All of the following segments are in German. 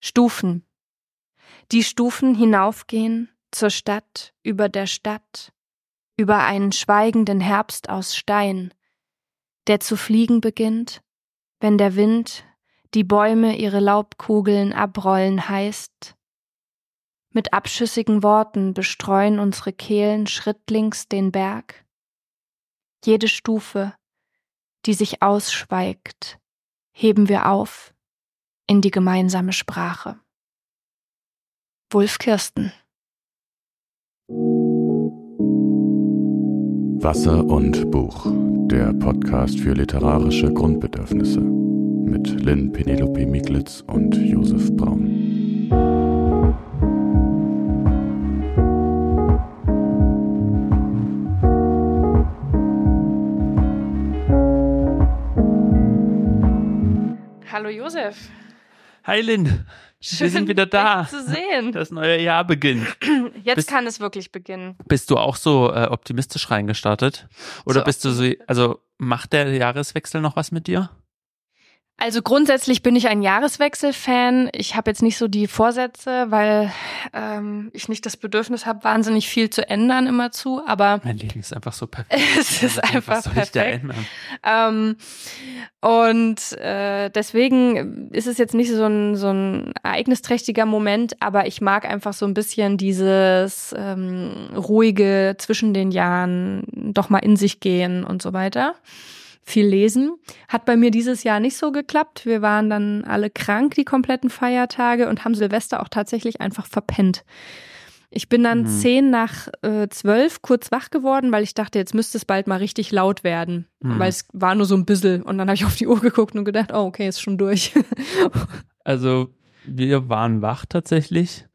Stufen. Die Stufen hinaufgehen zur Stadt, über der Stadt, über einen schweigenden Herbst aus Stein, der zu fliegen beginnt, wenn der Wind die Bäume ihre Laubkugeln abrollen heißt. Mit abschüssigen Worten bestreuen unsere Kehlen schrittlings den Berg. Jede Stufe, die sich ausschweigt, heben wir auf in die gemeinsame Sprache. Wulf Kirsten Wasser und Buch, der Podcast für literarische Grundbedürfnisse mit Lynn Penelope Miglitz und Josef Braun. Hallo Josef. Hi Lynn, wir sind wieder da. Zu sehen. Das neue Jahr beginnt. Jetzt Bist- kann es wirklich beginnen. Bist du auch so äh, optimistisch reingestartet? Oder So bist du so, also macht der Jahreswechsel noch was mit dir? Also grundsätzlich bin ich ein Jahreswechsel-Fan. Ich habe jetzt nicht so die Vorsätze, weil ähm, ich nicht das Bedürfnis habe, wahnsinnig viel zu ändern immerzu. Aber Mein Leben ist einfach so perfekt. es ist einfach ich da perfekt. Ähm, und äh, deswegen ist es jetzt nicht so ein, so ein ereignisträchtiger Moment, aber ich mag einfach so ein bisschen dieses ähm, ruhige zwischen den Jahren, doch mal in sich gehen und so weiter. Viel lesen. Hat bei mir dieses Jahr nicht so geklappt. Wir waren dann alle krank die kompletten Feiertage und haben Silvester auch tatsächlich einfach verpennt. Ich bin dann Mhm. zehn nach äh, zwölf kurz wach geworden, weil ich dachte, jetzt müsste es bald mal richtig laut werden. Mhm. Weil es war nur so ein bisschen. Und dann habe ich auf die Uhr geguckt und gedacht, oh, okay, ist schon durch. Also wir waren wach tatsächlich,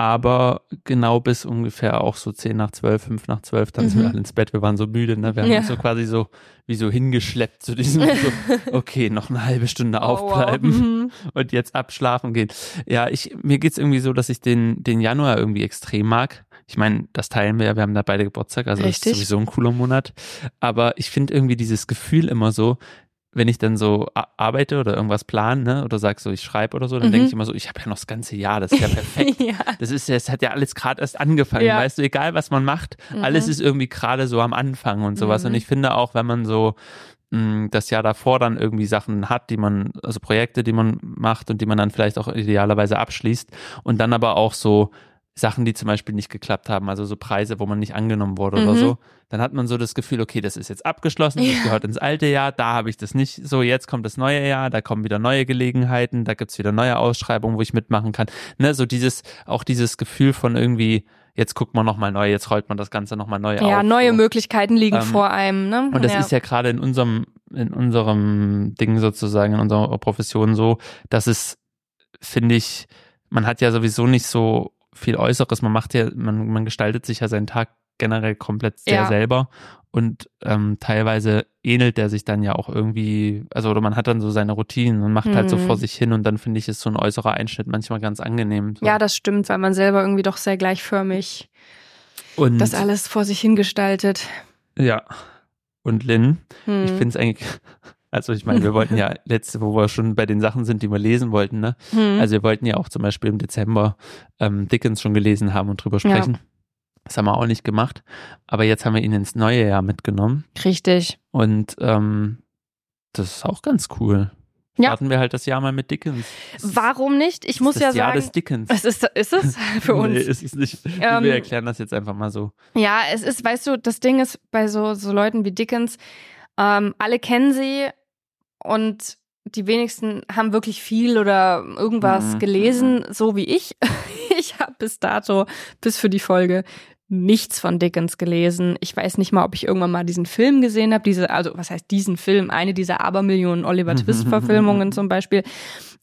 aber genau bis ungefähr auch so 10 nach 12, 5 nach 12, dann sind Mhm. wir alle ins Bett. Wir waren so müde, ne? Wir haben Ja. uns so quasi so wie so hingeschleppt zu diesem so, okay, noch eine halbe Stunde aufbleiben. Oh, wow. Mhm. und jetzt abschlafen gehen. Ja, ich, mir geht's irgendwie so, dass ich den, den Januar irgendwie extrem mag. Ich meine, das teilen wir ja, wir haben da beide Geburtstag, also das Richtig. ist sowieso ein cooler Monat. Aber ich finde irgendwie dieses Gefühl immer so, wenn ich dann so arbeite oder irgendwas plane, ne, oder sag so, ich schreibe oder so, dann Mhm. denke ich immer so, ich habe ja noch das ganze Jahr, das ist ja perfekt. ja. Das ist ja, es hat ja alles gerade erst angefangen, Ja. weißt du, egal was man macht, Mhm. alles ist irgendwie gerade so am Anfang und sowas. Mhm. Und ich finde auch, wenn man so mh, das Jahr davor dann irgendwie Sachen hat, die man, also Projekte, die man macht und die man dann vielleicht auch idealerweise abschließt und dann aber auch so Sachen, die zum Beispiel nicht geklappt haben, also so Preise, wo man nicht angenommen wurde oder Mhm. so, dann hat man so das Gefühl, okay, das ist jetzt abgeschlossen, das Ja. gehört ins alte Jahr, da habe ich das nicht so, jetzt kommt das neue Jahr, da kommen wieder neue Gelegenheiten, da gibt's wieder neue Ausschreibungen, wo ich mitmachen kann. Ne, so dieses, auch dieses Gefühl von irgendwie, jetzt guckt man nochmal neu, jetzt rollt man das Ganze nochmal neu auf. ja, neue so. Möglichkeiten liegen Ähm, vor einem. Ne? Und das ja. ist ja gerade in unserem, in unserem Ding sozusagen, in unserer Profession so, dass es, finde ich, man hat ja sowieso nicht so viel Äußeres. Man macht ja, man, man gestaltet sich ja seinen Tag generell komplett sehr Ja. selber. Und ähm, teilweise ähnelt der sich dann ja auch irgendwie, also oder man hat dann so seine Routinen und macht halt so Mhm. vor sich hin und dann finde ich, ist so ein äußerer Einschnitt manchmal ganz angenehm. So. ja, das stimmt, weil man selber irgendwie doch sehr gleichförmig und, das alles vor sich hingestaltet. Ja. Und Lynn, Hm. Ich finde es eigentlich, also ich meine, wir wollten ja letzte, wo wir schon bei den Sachen sind, die wir lesen wollten, ne? hm. Also wir wollten ja auch zum Beispiel im Dezember ähm, Dickens schon gelesen haben und drüber sprechen. Das haben wir auch nicht gemacht. Aber jetzt haben wir ihn ins neue Jahr mitgenommen Richtig. und ähm, das ist auch ganz cool. Ja. Starten wir halt das Jahr mal mit Dickens. Das Warum nicht? Ich das muss ist ja das Jahr sagen, des Dickens. es ist, ist es für uns. Nee, ist es nicht. Ähm, wir erklären das jetzt einfach mal so. Ja, es ist, weißt du, das Ding ist bei so, so Leuten wie Dickens, ähm, alle kennen sie und die wenigsten haben wirklich viel oder irgendwas Mhm. gelesen, so wie ich. Ich habe bis dato, bis für die Folge, nichts von Dickens gelesen. Ich weiß nicht mal, ob ich irgendwann mal diesen Film gesehen habe. Diese, also was heißt diesen Film? Eine dieser Abermillionen Oliver Twist-Verfilmungen zum Beispiel.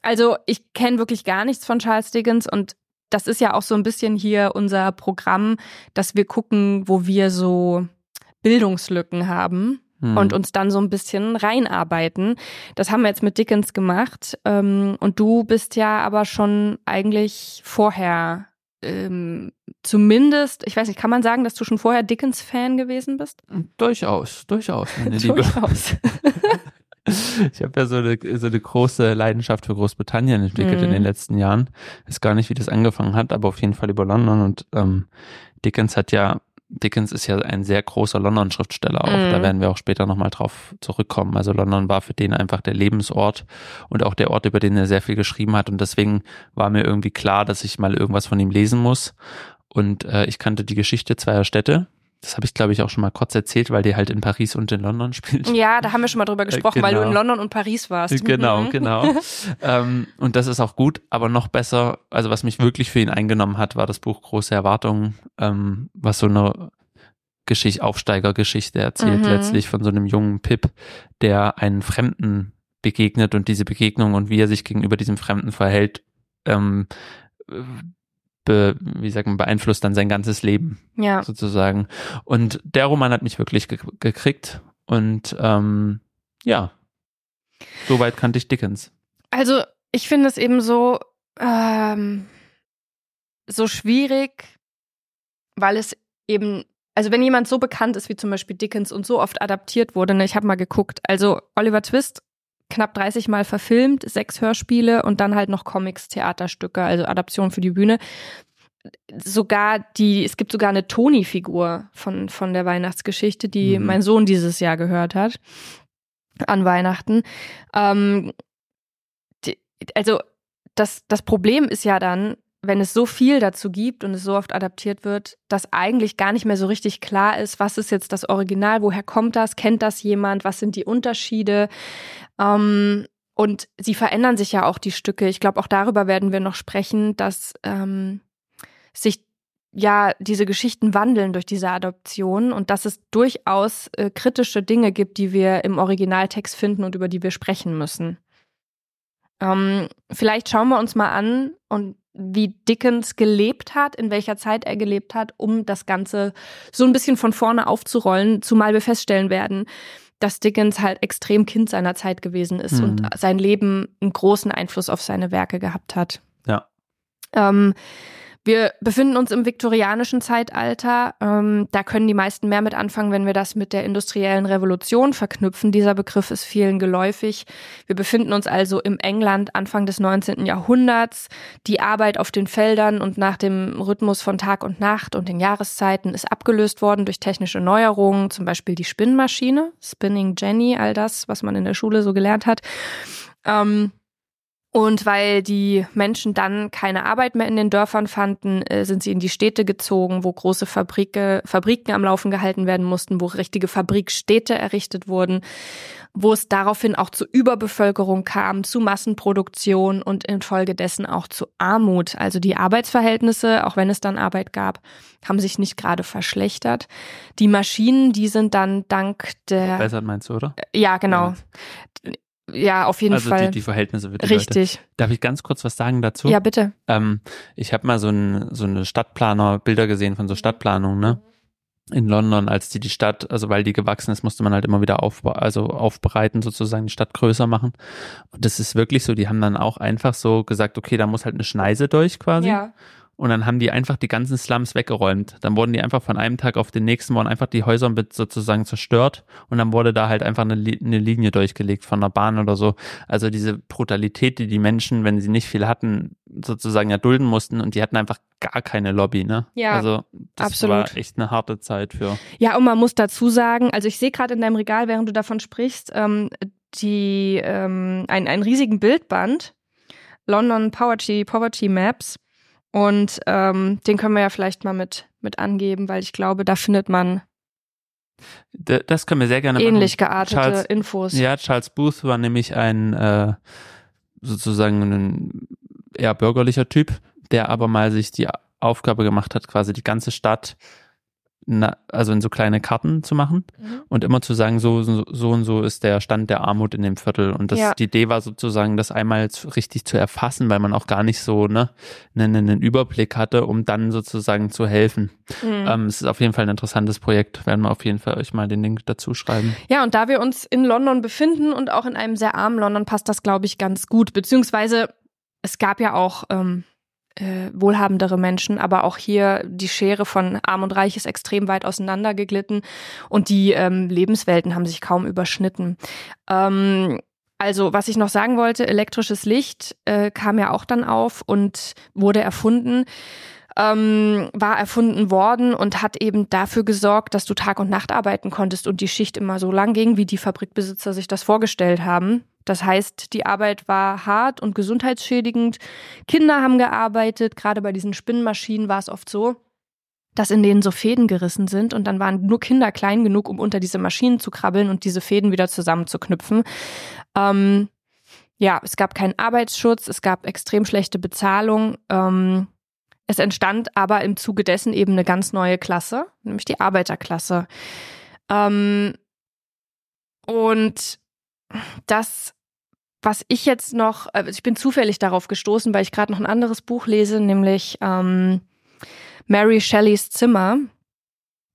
Also ich kenne wirklich gar nichts von Charles Dickens und das ist ja auch so ein bisschen hier unser Programm, dass wir gucken, wo wir so Bildungslücken haben Hm. und uns dann so ein bisschen reinarbeiten. Das haben wir jetzt mit Dickens gemacht. Ähm, und du bist ja aber schon eigentlich vorher, ähm, zumindest, ich weiß nicht, kann man sagen, dass du schon vorher Dickens-Fan gewesen bist? Durchaus, durchaus, meine Liebe. Durchaus. Ich habe ja so eine, so eine große Leidenschaft für Großbritannien entwickelt Mhm. in den letzten Jahren. Ist gar nicht, wie das angefangen hat, aber auf jeden Fall über London. Und ähm, Dickens hat ja, Dickens ist ja ein sehr großer London-Schriftsteller auch. Mhm. Da werden wir auch später nochmal drauf zurückkommen. Also London war für den einfach der Lebensort und auch der Ort, über den er sehr viel geschrieben hat. Und deswegen war mir irgendwie klar, dass ich mal irgendwas von ihm lesen muss. Und äh, ich kannte die Geschichte zweier Städte. Das habe ich, glaube ich, auch schon mal kurz erzählt, weil die halt in Paris und in London spielt. Ja, da haben wir schon mal drüber gesprochen, weil du genau. in London und Paris warst. Genau, Mhm. genau. ähm, und das ist auch gut, aber noch besser, also was mich wirklich für ihn eingenommen hat, war das Buch Große Erwartungen, ähm, was so eine Geschichte, Aufsteigergeschichte erzählt, Mhm. letztlich von so einem jungen Pip, der einen Fremden begegnet und diese Begegnung und wie er sich gegenüber diesem Fremden verhält, ähm, be, wie sagt man, beeinflusst dann sein ganzes Leben Ja. sozusagen. Und der Roman hat mich wirklich ge gekriegt und ähm, ja, soweit kannte ich Dickens. Also ich finde es eben so, ähm, so schwierig, weil es eben, also wenn jemand so bekannt ist wie zum Beispiel Dickens und so oft adaptiert wurde, ne, ich habe mal geguckt, also Oliver Twist knapp 30 Mal verfilmt, sechs Hörspiele und dann halt noch Comics, Theaterstücke, also Adaption für die Bühne. Sogar die, es gibt sogar eine Toni-Figur von, von der Weihnachtsgeschichte, die Mhm. mein Sohn dieses Jahr gehört hat an Weihnachten. Ähm, die, also das, das Problem ist ja dann, wenn es so viel dazu gibt und es so oft adaptiert wird, dass eigentlich gar nicht mehr so richtig klar ist, was ist jetzt das Original, woher kommt das, kennt das jemand, was sind die Unterschiede. Ähm, und sie verändern sich ja auch die Stücke. Ich glaube, auch darüber werden wir noch sprechen, dass ähm, sich ja diese Geschichten wandeln durch diese Adoption und dass es durchaus äh, kritische Dinge gibt, die wir im Originaltext finden und über die wir sprechen müssen. Ähm, vielleicht schauen wir uns mal an und wie Dickens gelebt hat, in welcher Zeit er gelebt hat, um das Ganze so ein bisschen von vorne aufzurollen, zumal wir feststellen werden, dass Dickens halt extrem Kind seiner Zeit gewesen ist Mhm. und sein Leben einen großen Einfluss auf seine Werke gehabt hat. Ja. Ähm, wir befinden uns im viktorianischen Zeitalter. Ähm, da können die meisten mehr mit anfangen, wenn wir das mit der industriellen Revolution verknüpfen. Dieser Begriff ist vielen geläufig. Wir befinden uns also im England Anfang des 19. Jahrhunderts. Die Arbeit auf den Feldern und nach dem Rhythmus von Tag und Nacht und den Jahreszeiten ist abgelöst worden durch technische Neuerungen, zum Beispiel die Spinnmaschine, Spinning Jenny, all das, was man in der Schule so gelernt hat. Ähm, und weil die Menschen dann keine Arbeit mehr in den Dörfern fanden, äh, sind sie in die Städte gezogen, wo große Fabrike, Fabriken am Laufen gehalten werden mussten, wo richtige Fabrikstädte errichtet wurden, wo es daraufhin auch zu Überbevölkerung kam, zu Massenproduktion und infolgedessen auch zu Armut. Also die Arbeitsverhältnisse, auch wenn es dann Arbeit gab, haben sich nicht gerade verschlechtert. Die Maschinen, die sind dann dank der, Verbessert meinst du, oder? ja genau, ja auf jeden also Fall. Die, die Verhältnisse für die Leute. Richtig. Darf ich ganz kurz was sagen dazu? Ja, bitte. Ähm, ich habe mal so, ein, so eine Stadtplaner, Bilder gesehen von so Stadtplanungen, ne? In London, als die die Stadt, also weil die gewachsen ist, musste man halt immer wieder auf, also aufbereiten, sozusagen die Stadt größer machen. Und das ist wirklich so, die haben dann auch einfach so gesagt, okay, da muss halt eine Schneise durch quasi. Ja. Und dann haben die einfach die ganzen Slums weggeräumt. Dann wurden die einfach von einem Tag auf den nächsten wurden einfach die Häuser mit sozusagen zerstört und dann wurde da halt einfach eine, eine Linie durchgelegt von der Bahn oder so. Also diese Brutalität, die die Menschen, wenn sie nicht viel hatten, sozusagen erdulden mussten und die hatten einfach gar keine Lobby, ne? Ja, also das absolut. war echt eine harte Zeit für. Ja, und man muss dazu sagen, also ich sehe gerade in deinem Regal, während du davon sprichst, ähm, die ähm, ein, einen riesigen Bildband, London Poverty, Poverty Maps. Und ähm, den können wir ja vielleicht mal mit, mit angeben, weil ich glaube, da findet man Das können wir sehr gerne ähnlich machen. geartete Charles- Infos. Ja, Charles Booth war nämlich ein äh, sozusagen ein eher bürgerlicher Typ, der aber mal sich die Aufgabe gemacht hat, quasi die ganze Stadt na, also in so kleine Karten zu machen Mhm. und immer zu sagen, so, so, so und so ist der Stand der Armut in dem Viertel. Und das, Ja. die Idee war sozusagen, das einmal richtig zu erfassen, weil man auch gar nicht so ne, einen, einen Überblick hatte, um dann sozusagen zu helfen. Mhm. Ähm, es ist auf jeden Fall ein interessantes Projekt. Werden wir auf jeden Fall euch mal den Link dazu schreiben. Ja, und da wir uns in London befinden und auch in einem sehr armen London, passt das, glaube ich, ganz gut. Beziehungsweise es gab ja auch ähm, äh, wohlhabendere Menschen, aber auch hier die Schere von Arm und Reich ist extrem weit auseinandergeglitten und die ähm, Lebenswelten haben sich kaum überschnitten. Ähm, also, was ich noch sagen wollte, elektrisches Licht äh, kam ja auch dann auf und wurde erfunden, ähm, war erfunden worden und hat eben dafür gesorgt, dass du Tag und Nacht arbeiten konntest und die Schicht immer so lang ging, wie die Fabrikbesitzer sich das vorgestellt haben. Das heißt, die Arbeit war hart und gesundheitsschädigend. Kinder haben gearbeitet, gerade bei diesen Spinnmaschinen war es oft so, dass in denen so Fäden gerissen sind und dann waren nur Kinder klein genug, um unter diese Maschinen zu krabbeln und diese Fäden wieder zusammenzuknüpfen. Ähm, ja, es gab keinen Arbeitsschutz, es gab extrem schlechte Bezahlung. Ähm, es entstand aber im Zuge dessen eben eine ganz neue Klasse, nämlich die Arbeiterklasse. Ähm, und das was ich jetzt noch, also ich bin zufällig darauf gestoßen, weil ich gerade noch ein anderes Buch lese, nämlich ähm, Mary Shelleys Zimmer.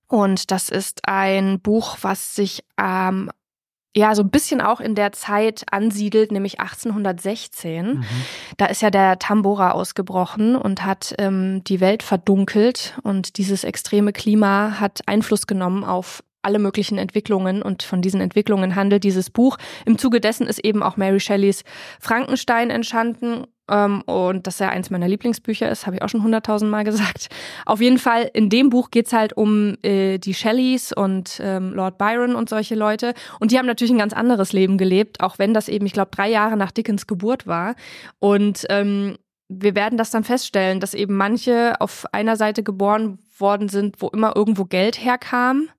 Und das ist ein Buch, was sich ähm, ja so ein bisschen auch in der Zeit ansiedelt, nämlich 1816. Mhm. Da ist ja der Tambora ausgebrochen und hat ähm, die Welt verdunkelt und dieses extreme Klima hat Einfluss genommen auf alle möglichen Entwicklungen und von diesen Entwicklungen handelt dieses Buch. Im Zuge dessen ist eben auch Mary Shelleys Frankenstein entstanden ähm, und das ja eins meiner Lieblingsbücher ist, habe ich auch schon hunderttausend Mal gesagt. Auf jeden Fall, in dem Buch geht's halt um äh, die Shelleys und ähm, Lord Byron und solche Leute und die haben natürlich ein ganz anderes Leben gelebt, auch wenn das eben, ich glaube, drei Jahre nach Dickens Geburt war und ähm, wir werden das dann feststellen, dass eben manche auf einer Seite geboren worden sind, wo immer irgendwo Geld herkam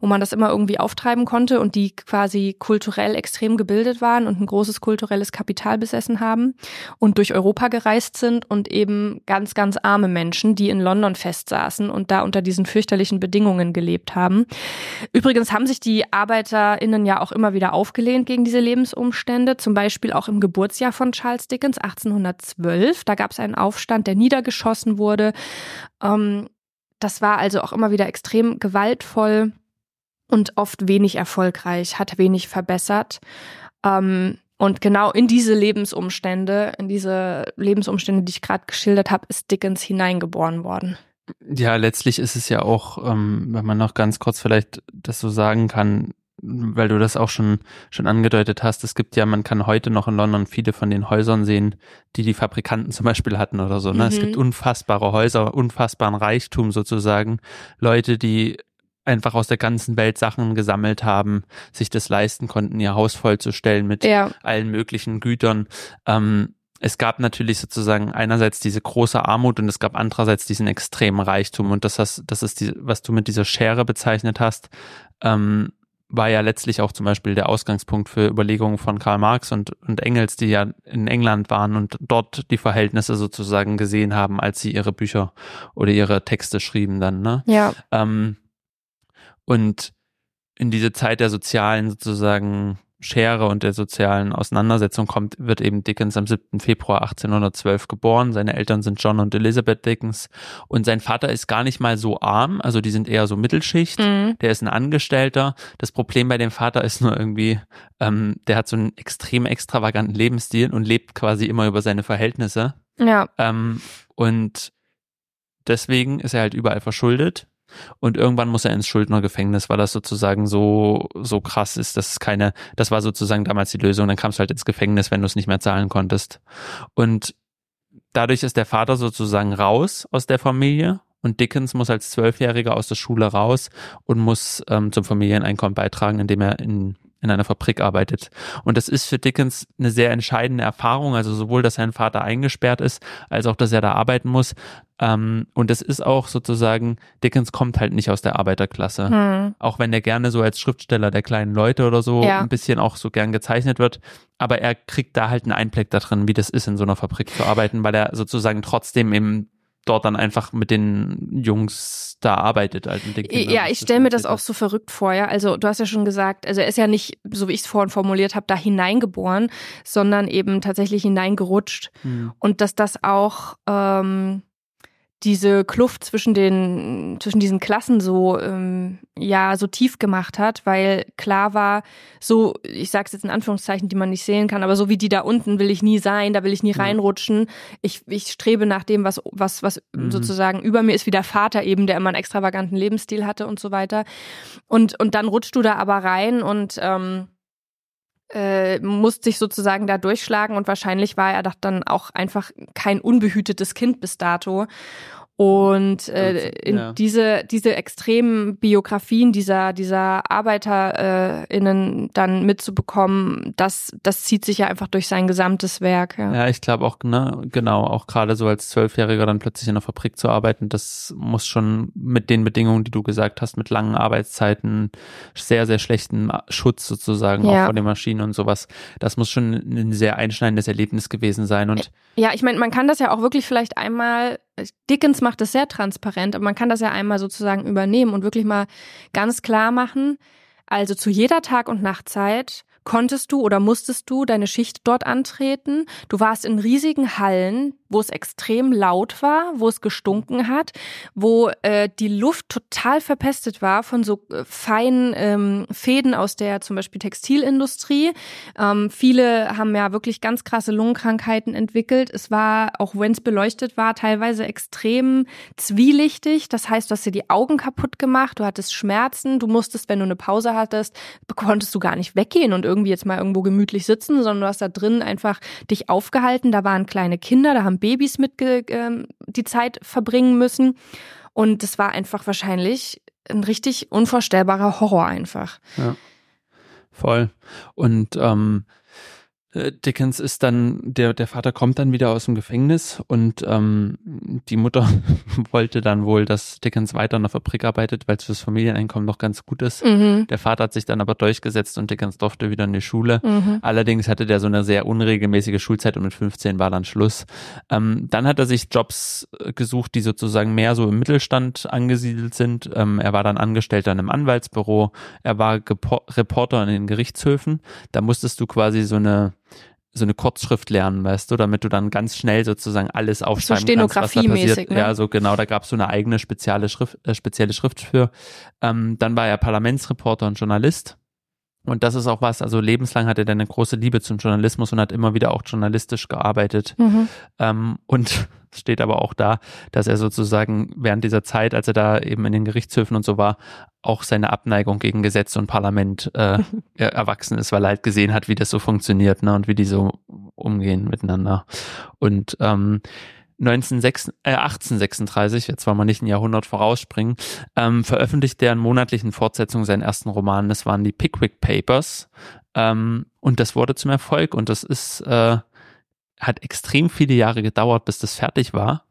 wo man das immer irgendwie auftreiben konnte und die quasi kulturell extrem gebildet waren und ein großes kulturelles Kapital besessen haben und durch Europa gereist sind und eben ganz, ganz arme Menschen, die in London festsaßen und da unter diesen fürchterlichen Bedingungen gelebt haben. Übrigens haben sich die ArbeiterInnen ja auch immer wieder aufgelehnt gegen diese Lebensumstände, zum Beispiel auch im Geburtsjahr von Charles Dickens 1812. Da gab es einen Aufstand, der niedergeschossen wurde. Ähm, das war also auch immer wieder extrem gewaltvoll und oft wenig erfolgreich, hat wenig verbessert. Ähm, und genau in diese Lebensumstände, in diese Lebensumstände, die ich gerade geschildert habe, ist Dickens hineingeboren worden. Ja, letztlich ist es ja auch, ähm, wenn man noch ganz kurz vielleicht das so sagen kann, weil du das auch schon, schon angedeutet hast, es gibt ja, man kann heute noch in London viele von den Häusern sehen, die die Fabrikanten zum Beispiel hatten oder so. Ne? Mhm. Es gibt unfassbare Häuser, unfassbaren Reichtum sozusagen. Leute, die einfach aus der ganzen Welt Sachen gesammelt haben, sich das leisten konnten, ihr Haus vollzustellen mit ja. allen möglichen Gütern. Ähm, es gab natürlich sozusagen einerseits diese große Armut und es gab andererseits diesen extremen Reichtum und das, hast, das ist die, was du mit dieser Schere bezeichnet hast. Ähm, war ja letztlich auch zum Beispiel der Ausgangspunkt für Überlegungen von Karl Marx und, und Engels, die ja in England waren und dort die Verhältnisse sozusagen gesehen haben, als sie ihre Bücher oder ihre Texte schrieben dann, ne? Ja. Ähm, und in diese Zeit der sozialen sozusagen Schere und der sozialen Auseinandersetzung kommt, wird eben Dickens am 7. Februar 1812 geboren. Seine Eltern sind John und Elizabeth Dickens und sein Vater ist gar nicht mal so arm, also die sind eher so Mittelschicht. Mhm. Der ist ein Angestellter. Das Problem bei dem Vater ist nur irgendwie, ähm, der hat so einen extrem extravaganten Lebensstil und lebt quasi immer über seine Verhältnisse. Ja. Ähm, und deswegen ist er halt überall verschuldet und irgendwann muss er ins Schuldnergefängnis, weil das sozusagen so, so krass ist, dass es keine, das war sozusagen damals die Lösung, dann kamst du halt ins Gefängnis, wenn du es nicht mehr zahlen konntest. Und dadurch ist der Vater sozusagen raus aus der Familie und Dickens muss als Zwölfjähriger aus der Schule raus und muss ähm, zum Familieneinkommen beitragen, indem er in in einer Fabrik arbeitet. Und das ist für Dickens eine sehr entscheidende Erfahrung, also sowohl, dass sein Vater eingesperrt ist, als auch, dass er da arbeiten muss. Ähm, und es ist auch sozusagen, Dickens kommt halt nicht aus der Arbeiterklasse. Hm. Auch wenn er gerne so als Schriftsteller der kleinen Leute oder so ja. ein bisschen auch so gern gezeichnet wird. Aber er kriegt da halt einen Einblick da drin, wie das ist, in so einer Fabrik zu arbeiten, weil er sozusagen trotzdem im dort dann einfach mit den Jungs da arbeitet. Mit den Kindern. Ja, ich stelle mir das auch so verrückt vor, ja. Also du hast ja schon gesagt, also er ist ja nicht, so wie ich es vorhin formuliert habe, da hineingeboren, sondern eben tatsächlich hineingerutscht. Mhm. Und dass das auch ähm, diese Kluft zwischen den zwischen diesen Klassen so ähm, ja so tief gemacht hat, weil klar war, so ich sage es jetzt in Anführungszeichen, die man nicht sehen kann, aber so wie die da unten will ich nie sein, da will ich nie ja. reinrutschen. Ich, ich strebe nach dem, was was was mhm. sozusagen über mir ist, wie der Vater eben, der immer einen extravaganten Lebensstil hatte und so weiter. Und und dann rutschst du da aber rein und ähm, äh, musste sich sozusagen da durchschlagen und wahrscheinlich war er doch dann auch einfach kein unbehütetes Kind bis dato. Und äh, in ja. diese, diese extremen Biografien dieser, dieser ArbeiterInnen äh, dann mitzubekommen, das, das zieht sich ja einfach durch sein gesamtes Werk. Ja, ja ich glaube auch, ne, genau, auch gerade so als Zwölfjähriger dann plötzlich in der Fabrik zu arbeiten, das muss schon mit den Bedingungen, die du gesagt hast, mit langen Arbeitszeiten, sehr, sehr schlechten Schutz sozusagen ja. auch von den Maschinen und sowas, das muss schon ein sehr einschneidendes Erlebnis gewesen sein. Und ja, ich meine, man kann das ja auch wirklich vielleicht einmal Dickens macht das sehr transparent, aber man kann das ja einmal sozusagen übernehmen und wirklich mal ganz klar machen. Also zu jeder Tag- und Nachtzeit konntest du oder musstest du deine Schicht dort antreten. Du warst in riesigen Hallen, wo es extrem laut war, wo es gestunken hat, wo äh, die Luft total verpestet war von so äh, feinen ähm, Fäden aus der zum Beispiel Textilindustrie. Ähm, viele haben ja wirklich ganz krasse Lungenkrankheiten entwickelt. Es war, auch wenn es beleuchtet war, teilweise extrem zwielichtig. Das heißt, du hast dir die Augen kaputt gemacht, du hattest Schmerzen, du musstest, wenn du eine Pause hattest, konntest du gar nicht weggehen und irgendwie jetzt mal irgendwo gemütlich sitzen, sondern du hast da drin einfach dich aufgehalten. Da waren kleine Kinder, da haben Babys mit äh, die Zeit verbringen müssen. Und das war einfach wahrscheinlich ein richtig unvorstellbarer Horror einfach. Ja, voll. Und ähm, äh, Dickens ist dann, der, der Vater kommt dann wieder aus dem Gefängnis und ähm, die Mutter wollte dann wohl, dass Dickens weiter in der Fabrik arbeitet, weil es fürs Familieneinkommen noch ganz gut ist. Mhm. Der Vater hat sich dann aber durchgesetzt und Dickens durfte wieder in die Schule. Mhm. Allerdings hatte der so eine sehr unregelmäßige Schulzeit und mit 15 war dann Schluss. Ähm, dann hat er sich Jobs äh, gesucht, die sozusagen mehr so im Mittelstand angesiedelt sind. Ähm, er war dann Angestellter in einem Anwaltsbüro. Er war Gepo Reporter in den Gerichtshöfen. Da musstest du quasi so eine so eine Kurzschrift lernen, weißt du, damit du dann ganz schnell sozusagen alles aufschreiben so kannst, was da passiert. Ne? Ja, so genau, da gab es so eine eigene spezielle Schrift, äh, spezielle Schrift für. Ähm, dann war er Parlamentsreporter und Journalist. Und das ist auch was, also lebenslang hat er dann eine große Liebe zum Journalismus und hat immer wieder auch journalistisch gearbeitet. Mhm. Ähm, und steht aber auch da, dass er sozusagen während dieser Zeit, als er da eben in den Gerichtshöfen und so war, auch seine Abneigung gegen Gesetz und Parlament äh, erwachsen ist, weil er halt gesehen hat, wie das so funktioniert ne, und wie die so umgehen miteinander. Und ähm, 1906, äh, 1836, jetzt wollen wir nicht ein Jahrhundert vorausspringen, ähm, veröffentlichte er in monatlichen Fortsetzungen seinen ersten Roman. Das waren die Pickwick Papers. Ähm, und das wurde zum Erfolg und das ist, äh, hat extrem viele Jahre gedauert, bis das fertig war.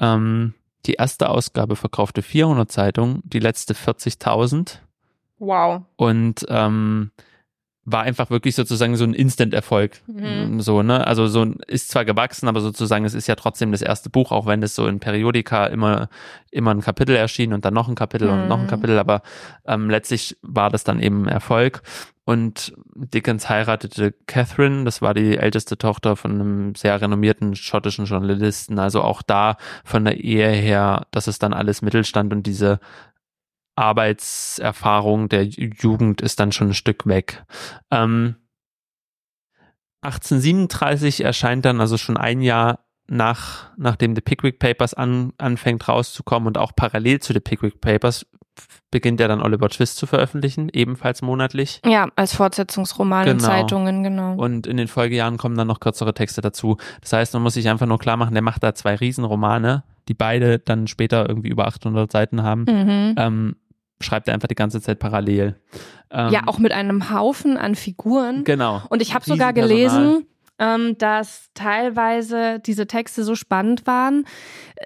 Ähm, die erste Ausgabe verkaufte 400 Zeitungen, die letzte 40.000. Wow. Und ähm, war einfach wirklich sozusagen so ein Instant-Erfolg. Mhm. So, ne? Also so ist zwar gewachsen, aber sozusagen es ist ja trotzdem das erste Buch, auch wenn es so in Periodika immer, immer ein Kapitel erschien und dann noch ein Kapitel mhm. und noch ein mhm. Kapitel, aber ähm, letztlich war das dann eben Erfolg. Und Dickens heiratete Catherine, das war die älteste Tochter von einem sehr renommierten schottischen Journalisten. Also auch da von der Ehe her, das ist dann alles Mittelstand und diese Arbeitserfahrung der Jugend ist dann schon ein Stück weg. Ähm, 1837 erscheint dann also schon ein Jahr nach, nachdem The Pickwick Papers an, anfängt rauszukommen und auch parallel zu The Pickwick Papers beginnt er dann Oliver Twist zu veröffentlichen, ebenfalls monatlich. Ja, als Fortsetzungsroman genau. in Zeitungen, genau. Und in den Folgejahren kommen dann noch kürzere Texte dazu. Das heißt, man muss sich einfach nur klar machen, der macht da zwei Riesenromane, die beide dann später irgendwie über 800 Seiten haben. Mhm. Ähm, schreibt er einfach die ganze Zeit parallel. Ähm, ja, auch mit einem Haufen an Figuren. Genau. Und ich habe sogar gelesen, ähm, dass teilweise diese Texte so spannend waren.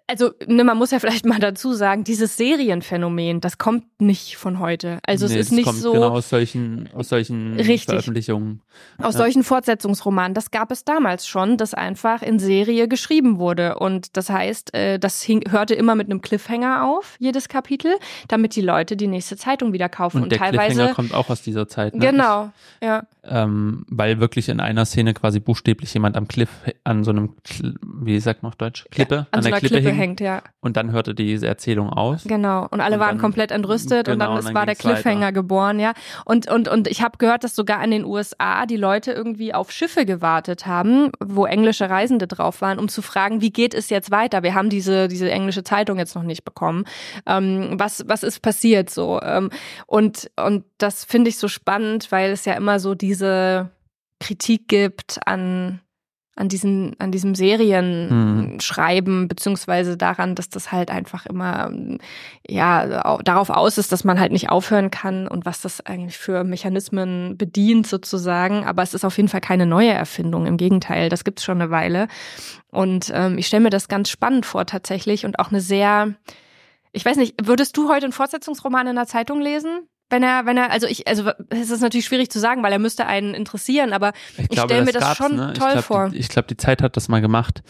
Also, ne, man muss ja vielleicht mal dazu sagen, dieses Serienphänomen, das kommt nicht von heute. Also nee, es ist nicht kommt so. Genau aus solchen, aus solchen richtig, Veröffentlichungen. Aus ja. solchen Fortsetzungsromanen. Das gab es damals schon, dass einfach in Serie geschrieben wurde. Und das heißt, äh, das hing, hörte immer mit einem Cliffhanger auf, jedes Kapitel, damit die Leute die nächste Zeitung wieder kaufen. Und, Und der teilweise. Cliffhanger kommt auch aus dieser Zeit. Ne? Genau, ich, ja. Ähm, weil wirklich in einer Szene quasi Buchstaben buchstäblich jemand am Cliff, an so einem, wie sagt man auf Deutsch, Klippe, ja, an, an so der Klippe, Klippe, hängt, ja. Und dann hörte diese Erzählung aus. Genau. Und alle Und waren dann- komplett entrüstet und genau, dann, und ist, dann war der ging's weiter. Cliffhanger geboren, ja. Und, und, und ich habe gehört, dass sogar in den USA die Leute irgendwie auf Schiffe gewartet haben, wo englische Reisende drauf waren, um zu fragen, wie geht es jetzt weiter? Wir haben diese, diese englische Zeitung jetzt noch nicht bekommen. Ähm, was, was ist passiert so? Ähm, und, und das finde ich so spannend, weil es ja immer so diese Kritik gibt an an diesen an diesem Serienschreiben beziehungsweise daran, dass das halt einfach immer ja au- darauf aus ist, dass man halt nicht aufhören kann und was das eigentlich für Mechanismen bedient sozusagen. Aber es ist auf jeden Fall keine neue Erfindung. Im Gegenteil, das gibt's schon eine Weile. Und ähm, ich stelle mir das ganz spannend vor tatsächlich und auch eine sehr ich weiß nicht, würdest du heute einen Fortsetzungsroman in der Zeitung lesen? Wenn er, wenn er, also ich, also es ist natürlich schwierig zu sagen, weil er müsste einen interessieren, aber ich, stelle mir das schon ne? toll ich glaub, vor. Die, ich glaube, die Zeit hat das mal gemacht.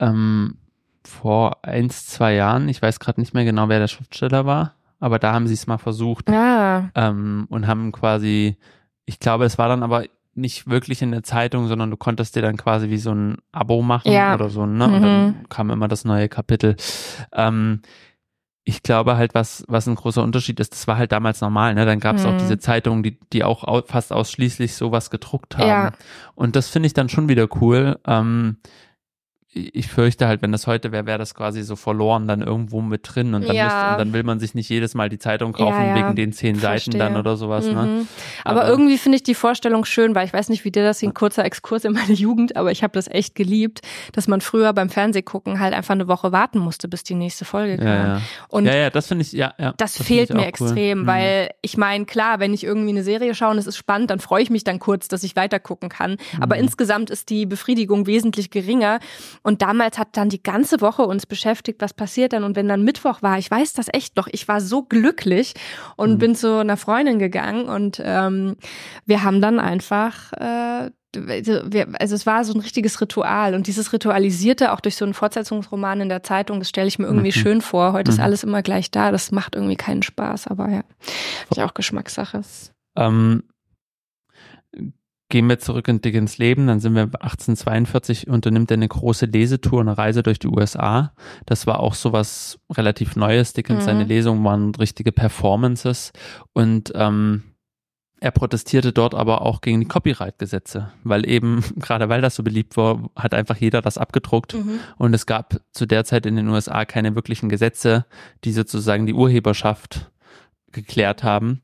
Ähm, vor eins, zwei Jahren. Ich weiß gerade nicht mehr genau, wer der Schriftsteller war, aber da haben sie es mal versucht Ja, ähm, und haben quasi, ich glaube, es war dann aber nicht wirklich in der Zeitung, sondern du konntest dir dann quasi wie so ein Abo machen Ja. oder so, ne? Und Mhm. dann kam immer das neue Kapitel. Ähm, ich glaube halt, was, was ein großer Unterschied ist, das war halt damals normal, ne? Dann gab es auch Mhm. diese Zeitungen, die, die auch au fast ausschließlich sowas gedruckt haben. Ja. Und das finde ich dann schon wieder cool. Ähm, ich fürchte halt, wenn das heute wäre, wäre das quasi so verloren dann irgendwo mit drin und dann, Ja. müsste, und dann will man sich nicht jedes Mal die Zeitung kaufen Ja, ja. wegen den zehn Seiten Verstehe. dann oder sowas. Ne? Mhm. Aber, irgendwie finde ich die Vorstellung schön, weil ich weiß nicht, wie dir das ein kurzer Exkurs in meine Jugend, aber ich habe das echt geliebt, dass man früher beim Fernsehgucken halt einfach eine Woche warten musste, bis die nächste Folge kam. Ja, ja. Und ja, das finde ich, ja, ja. das, find fehlt mir cool. extrem, Mhm. weil ich meine, klar, wenn ich irgendwie eine Serie schaue und es ist spannend, dann freue ich mich dann kurz, dass ich weiter gucken kann. Aber Mhm. insgesamt ist die Befriedigung wesentlich geringer. Und damals hat dann die ganze Woche uns beschäftigt, was passiert dann. Und wenn dann Mittwoch war, ich weiß das echt noch, ich war so glücklich und Mhm. bin zu einer Freundin gegangen und ähm, wir haben dann einfach äh, also wir- also es war so ein richtiges Ritual und dieses Ritualisierte auch durch so einen Fortsetzungsroman in der Zeitung, das stelle ich mir irgendwie Mhm. schön vor. Heute ist Mhm. alles immer gleich da, das macht irgendwie keinen Spaß, aber ja, ist ja auch Geschmackssache. Ähm, gehen wir zurück in Dickens Leben, dann sind wir 1842, unternimmt er eine große Lesetour, eine Reise durch die USA. Das war auch sowas relativ Neues. Dickens, Mhm. seine Lesungen waren richtige Performances und ähm, er protestierte dort aber auch gegen die Copyright-Gesetze, weil eben, gerade weil das so beliebt war, hat einfach jeder das abgedruckt Mhm. und es gab zu der Zeit in den USA keine wirklichen Gesetze, die sozusagen die Urheberschaft geklärt haben.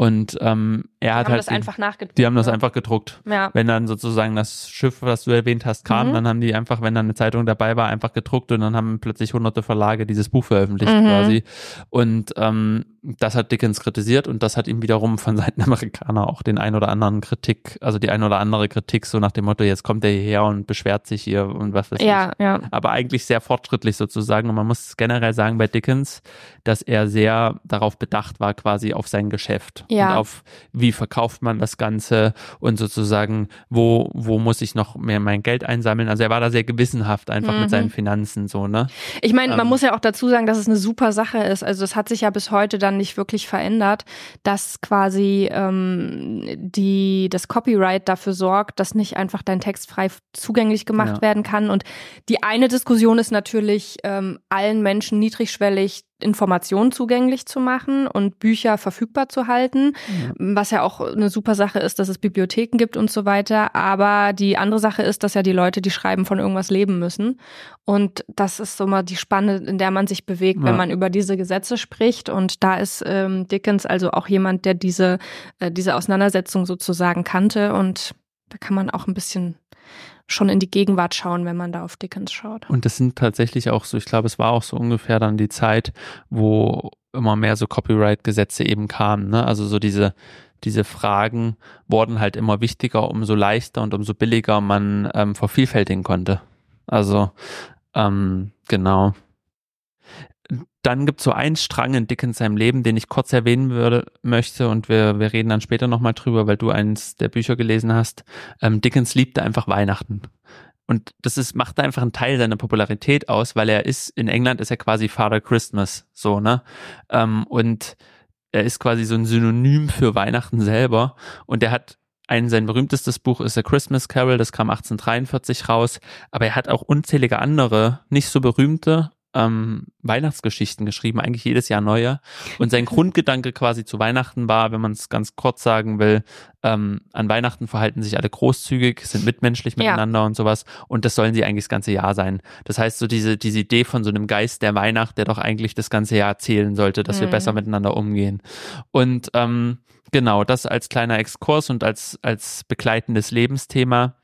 Und ähm, er hat haben halt das die- einfach nachgedruckt. die haben das einfach gedruckt. Ja. Wenn dann sozusagen das Schiff, was du erwähnt hast, kam, Mhm. dann haben die einfach, wenn dann eine Zeitung dabei war, einfach gedruckt und dann haben plötzlich hunderte Verlage dieses Buch veröffentlicht Mhm. quasi. Und ähm, das hat Dickens kritisiert und das hat ihm wiederum von Seiten der Amerikaner auch den ein oder anderen Kritik, also die ein oder andere Kritik, so nach dem Motto, jetzt kommt er hierher und beschwert sich hier und was weiß ich Ja, ja. aber eigentlich sehr fortschrittlich sozusagen. Und man muss generell sagen bei Dickens, dass er sehr darauf bedacht war, quasi auf sein Geschäft Ja. und auf wie verkauft man das Ganze und sozusagen, wo, wo muss ich noch mehr mein Geld einsammeln. Also er war da sehr gewissenhaft einfach Mhm. mit seinen Finanzen so, ne? Ich meine, man Ähm. muss ja auch dazu sagen, dass es eine super Sache ist. Also es hat sich ja bis heute dann nicht wirklich verändert, dass quasi ähm, die das Copyright dafür sorgt, dass nicht einfach dein Text frei zugänglich gemacht Ja. werden kann. Und die eine Diskussion ist natürlich, ähm, allen Menschen niedrigschwellig Informationen zugänglich zu machen und Bücher verfügbar zu halten, was ja auch eine super Sache ist, dass es Bibliotheken gibt und so weiter. Aber die andere Sache ist, dass ja die Leute, die schreiben, von irgendwas leben müssen. Und das ist so mal die Spanne, in der man sich bewegt, wenn Ja. man über diese Gesetze spricht. Und da ist ähm, Dickens also auch jemand, der diese, äh, diese Auseinandersetzung sozusagen kannte. Und da kann man auch ein bisschen schon in die Gegenwart schauen, wenn man da auf Dickens schaut. Und das sind tatsächlich auch so, ich glaube, es war auch so ungefähr dann die Zeit, wo immer mehr so Copyright-Gesetze eben kamen. Ne? Also so diese, diese Fragen wurden halt immer wichtiger, umso leichter und umso billiger man ähm, vervielfältigen konnte. Also ähm, genau. Dann gibt es so einen Strang in Dickens seinem Leben, den ich kurz erwähnen würde, möchte und wir, wir reden dann später nochmal drüber, weil du eins der Bücher gelesen hast. Ähm, Dickens liebte einfach Weihnachten. Und das ist, macht einfach einen Teil seiner Popularität aus, weil er ist, in England ist er quasi Father Christmas, so, ne? Ähm, und er ist quasi so ein Synonym für Weihnachten selber. Und er hat ein sein berühmtestes Buch ist A Christmas Carol, das kam 1843 raus, aber er hat auch unzählige andere, nicht so berühmte, ähm, Weihnachtsgeschichten geschrieben, eigentlich jedes Jahr neue. Und sein Grundgedanke quasi zu Weihnachten war, wenn man es ganz kurz sagen will, ähm, an Weihnachten verhalten sich alle großzügig, sind mitmenschlich miteinander ja. und sowas. Und das sollen sie eigentlich das ganze Jahr sein. Das heißt, so diese, diese Idee von so einem Geist der Weihnacht, der doch eigentlich das ganze Jahr zählen sollte, dass mhm. wir besser miteinander umgehen. Und ähm, genau, das als kleiner Exkurs und als, als begleitendes Lebensthema.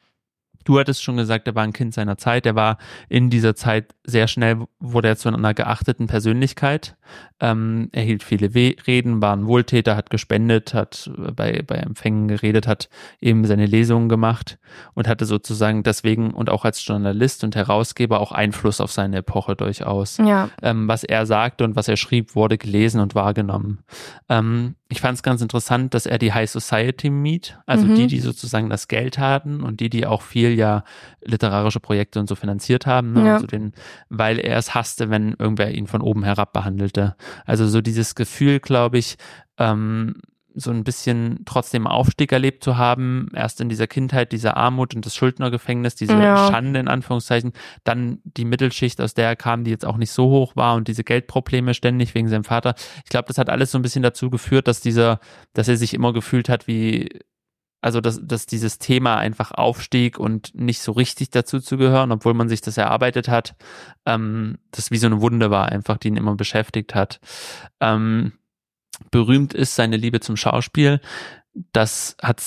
Du hattest schon gesagt, er war ein Kind seiner Zeit. Er war in dieser Zeit sehr schnell, wurde er zu einer geachteten Persönlichkeit. Ähm, er hielt viele We Reden, war ein Wohltäter, hat gespendet, hat bei, bei Empfängen geredet, hat eben seine Lesungen gemacht und hatte sozusagen deswegen und auch als Journalist und Herausgeber auch Einfluss auf seine Epoche durchaus. Ja. Ähm, was er sagte und was er schrieb, wurde gelesen und wahrgenommen. Ähm, ich fand es ganz interessant, dass er die High Society miet, also mhm. die, die sozusagen das Geld hatten und die, die auch viel ja literarische Projekte und so finanziert haben, ne? ja. also den, weil er es hasste, wenn irgendwer ihn von oben herab behandelte. Also so dieses Gefühl, glaube ich, ähm, so ein bisschen trotzdem Aufstieg erlebt zu haben, erst in dieser Kindheit, diese Armut und das Schuldnergefängnis, diese ja. Schande in Anführungszeichen, dann die Mittelschicht, aus der er kam, die jetzt auch nicht so hoch war und diese Geldprobleme ständig wegen seinem Vater. Ich glaube, das hat alles so ein bisschen dazu geführt, dass dieser, dass er sich immer gefühlt hat wie also dass, dass dieses Thema einfach aufstieg und nicht so richtig dazu zu gehören, obwohl man sich das erarbeitet hat, ähm, das wie so eine Wunde war, einfach, die ihn immer beschäftigt hat. Ähm, berühmt ist seine Liebe zum Schauspiel. Das hat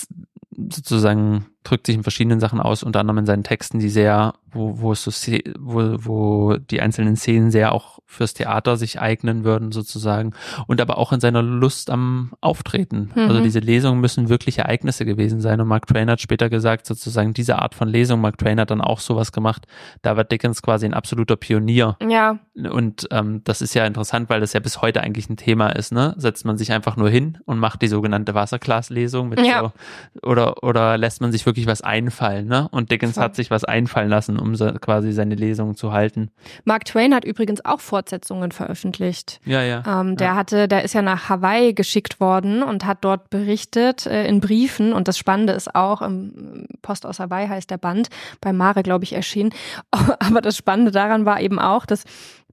sozusagen drückt sich in verschiedenen Sachen aus, unter anderem in seinen Texten, die sehr, wo, wo es so, wo, wo die einzelnen Szenen sehr auch fürs Theater sich eignen würden, sozusagen. Und aber auch in seiner Lust am Auftreten. Mhm. Also diese Lesungen müssen wirklich Ereignisse gewesen sein. Und Mark Twain hat später gesagt, sozusagen diese Art von Lesung, Mark Twain hat dann auch sowas gemacht. Da war Dickens quasi ein absoluter Pionier. Ja. Und ähm, das ist ja interessant, weil das ja bis heute eigentlich ein Thema ist, ne? Setzt man sich einfach nur hin und macht die sogenannte Wasserglaslesung mit ja. so, oder, oder lässt man sich wirklich wirklich was einfallen, ne? Und Dickens Voll. hat sich was einfallen lassen, um so quasi seine Lesungen zu halten. Mark Twain hat übrigens auch Fortsetzungen veröffentlicht. Ja, ja. Ähm, der ja. hatte, der ist ja nach Hawaii geschickt worden und hat dort berichtet äh, in Briefen. Und das Spannende ist auch, im Post aus Hawaii heißt der Band, bei Mare, glaube ich, erschienen. Aber das Spannende daran war eben auch, dass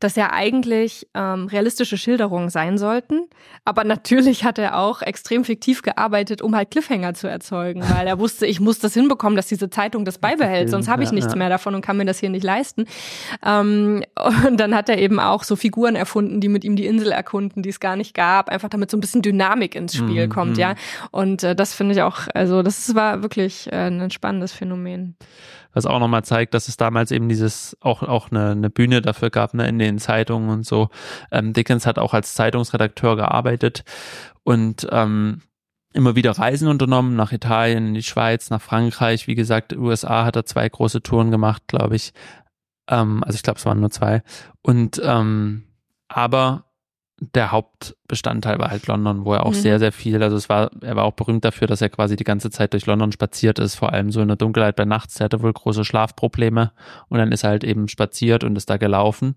das ja eigentlich ähm, realistische Schilderungen sein sollten. Aber natürlich hat er auch extrem fiktiv gearbeitet, um halt Cliffhanger zu erzeugen, weil er wusste, ich muss das hinbekommen, dass diese Zeitung das beibehält, sonst habe ich nichts ja, ja. mehr davon und kann mir das hier nicht leisten. Ähm, und dann hat er eben auch so Figuren erfunden, die mit ihm die Insel erkunden, die es gar nicht gab, einfach damit so ein bisschen Dynamik ins Spiel mhm. kommt, ja. Und äh, das finde ich auch, also das war wirklich äh, ein spannendes Phänomen was auch nochmal zeigt, dass es damals eben dieses auch auch eine, eine Bühne dafür gab, ne, in den Zeitungen und so. Ähm, Dickens hat auch als Zeitungsredakteur gearbeitet und ähm, immer wieder Reisen unternommen nach Italien, in die Schweiz, nach Frankreich. Wie gesagt, USA hat er zwei große Touren gemacht, glaube ich. Ähm, also ich glaube, es waren nur zwei. Und ähm, aber der Hauptbestandteil war halt London, wo er auch mhm. sehr, sehr viel, also es war, er war auch berühmt dafür, dass er quasi die ganze Zeit durch London spaziert ist, vor allem so in der Dunkelheit bei nachts. Er hatte wohl große Schlafprobleme und dann ist er halt eben spaziert und ist da gelaufen.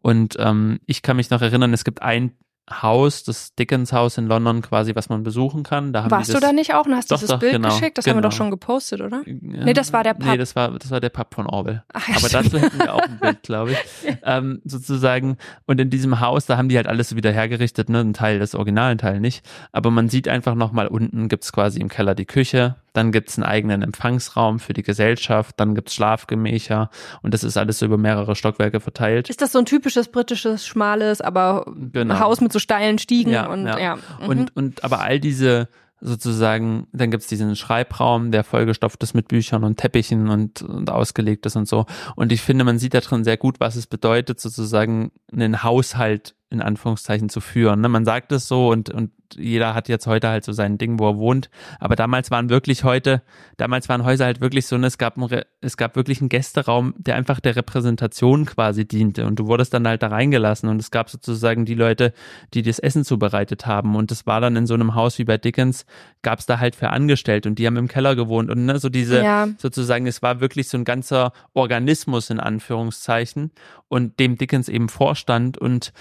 Und ähm, ich kann mich noch erinnern, es gibt ein Haus, das Dickens Haus in London quasi, was man besuchen kann. Da haben Warst das, du da nicht auch und hast doch, dieses doch, Bild genau, geschickt? Das genau. haben wir doch schon gepostet, oder? Ja, nee, das war der Pub. Nee, das war, das war der Pub von Orwell. Ach, ja, Aber dazu hätten wir auch ein Bild, glaube ich. ähm, sozusagen. Und in diesem Haus, da haben die halt alles wieder hergerichtet, ne? Ein Teil des originalen Teil nicht. Aber man sieht einfach nochmal unten gibt's quasi im Keller die Küche, dann gibt's einen eigenen Empfangsraum für die Gesellschaft, dann gibt's Schlafgemächer und das ist alles so über mehrere Stockwerke verteilt. Ist das so ein typisches britisches, schmales, aber genau. Haus mit so steilen Stiegen ja, und ja. ja. Mhm. Und, und aber all diese sozusagen, dann gibt's diesen Schreibraum, der vollgestopft ist mit Büchern und Teppichen und, und ausgelegt ist und so. Und ich finde, man sieht da drin sehr gut, was es bedeutet, sozusagen einen Haushalt in Anführungszeichen zu führen. Ne? Man sagt es so und, und jeder hat jetzt heute halt so sein Ding, wo er wohnt. Aber damals waren wirklich heute, damals waren Häuser halt wirklich so, ne, es gab, ein, es gab wirklich einen Gästeraum, der einfach der Repräsentation quasi diente. Und du wurdest dann halt da reingelassen und es gab sozusagen die Leute, die das Essen zubereitet haben. Und das war dann in so einem Haus wie bei Dickens, gab es da halt für Angestellte und die haben im Keller gewohnt. Und ne, so diese, ja. sozusagen, es war wirklich so ein ganzer Organismus in Anführungszeichen und dem Dickens eben vorstand und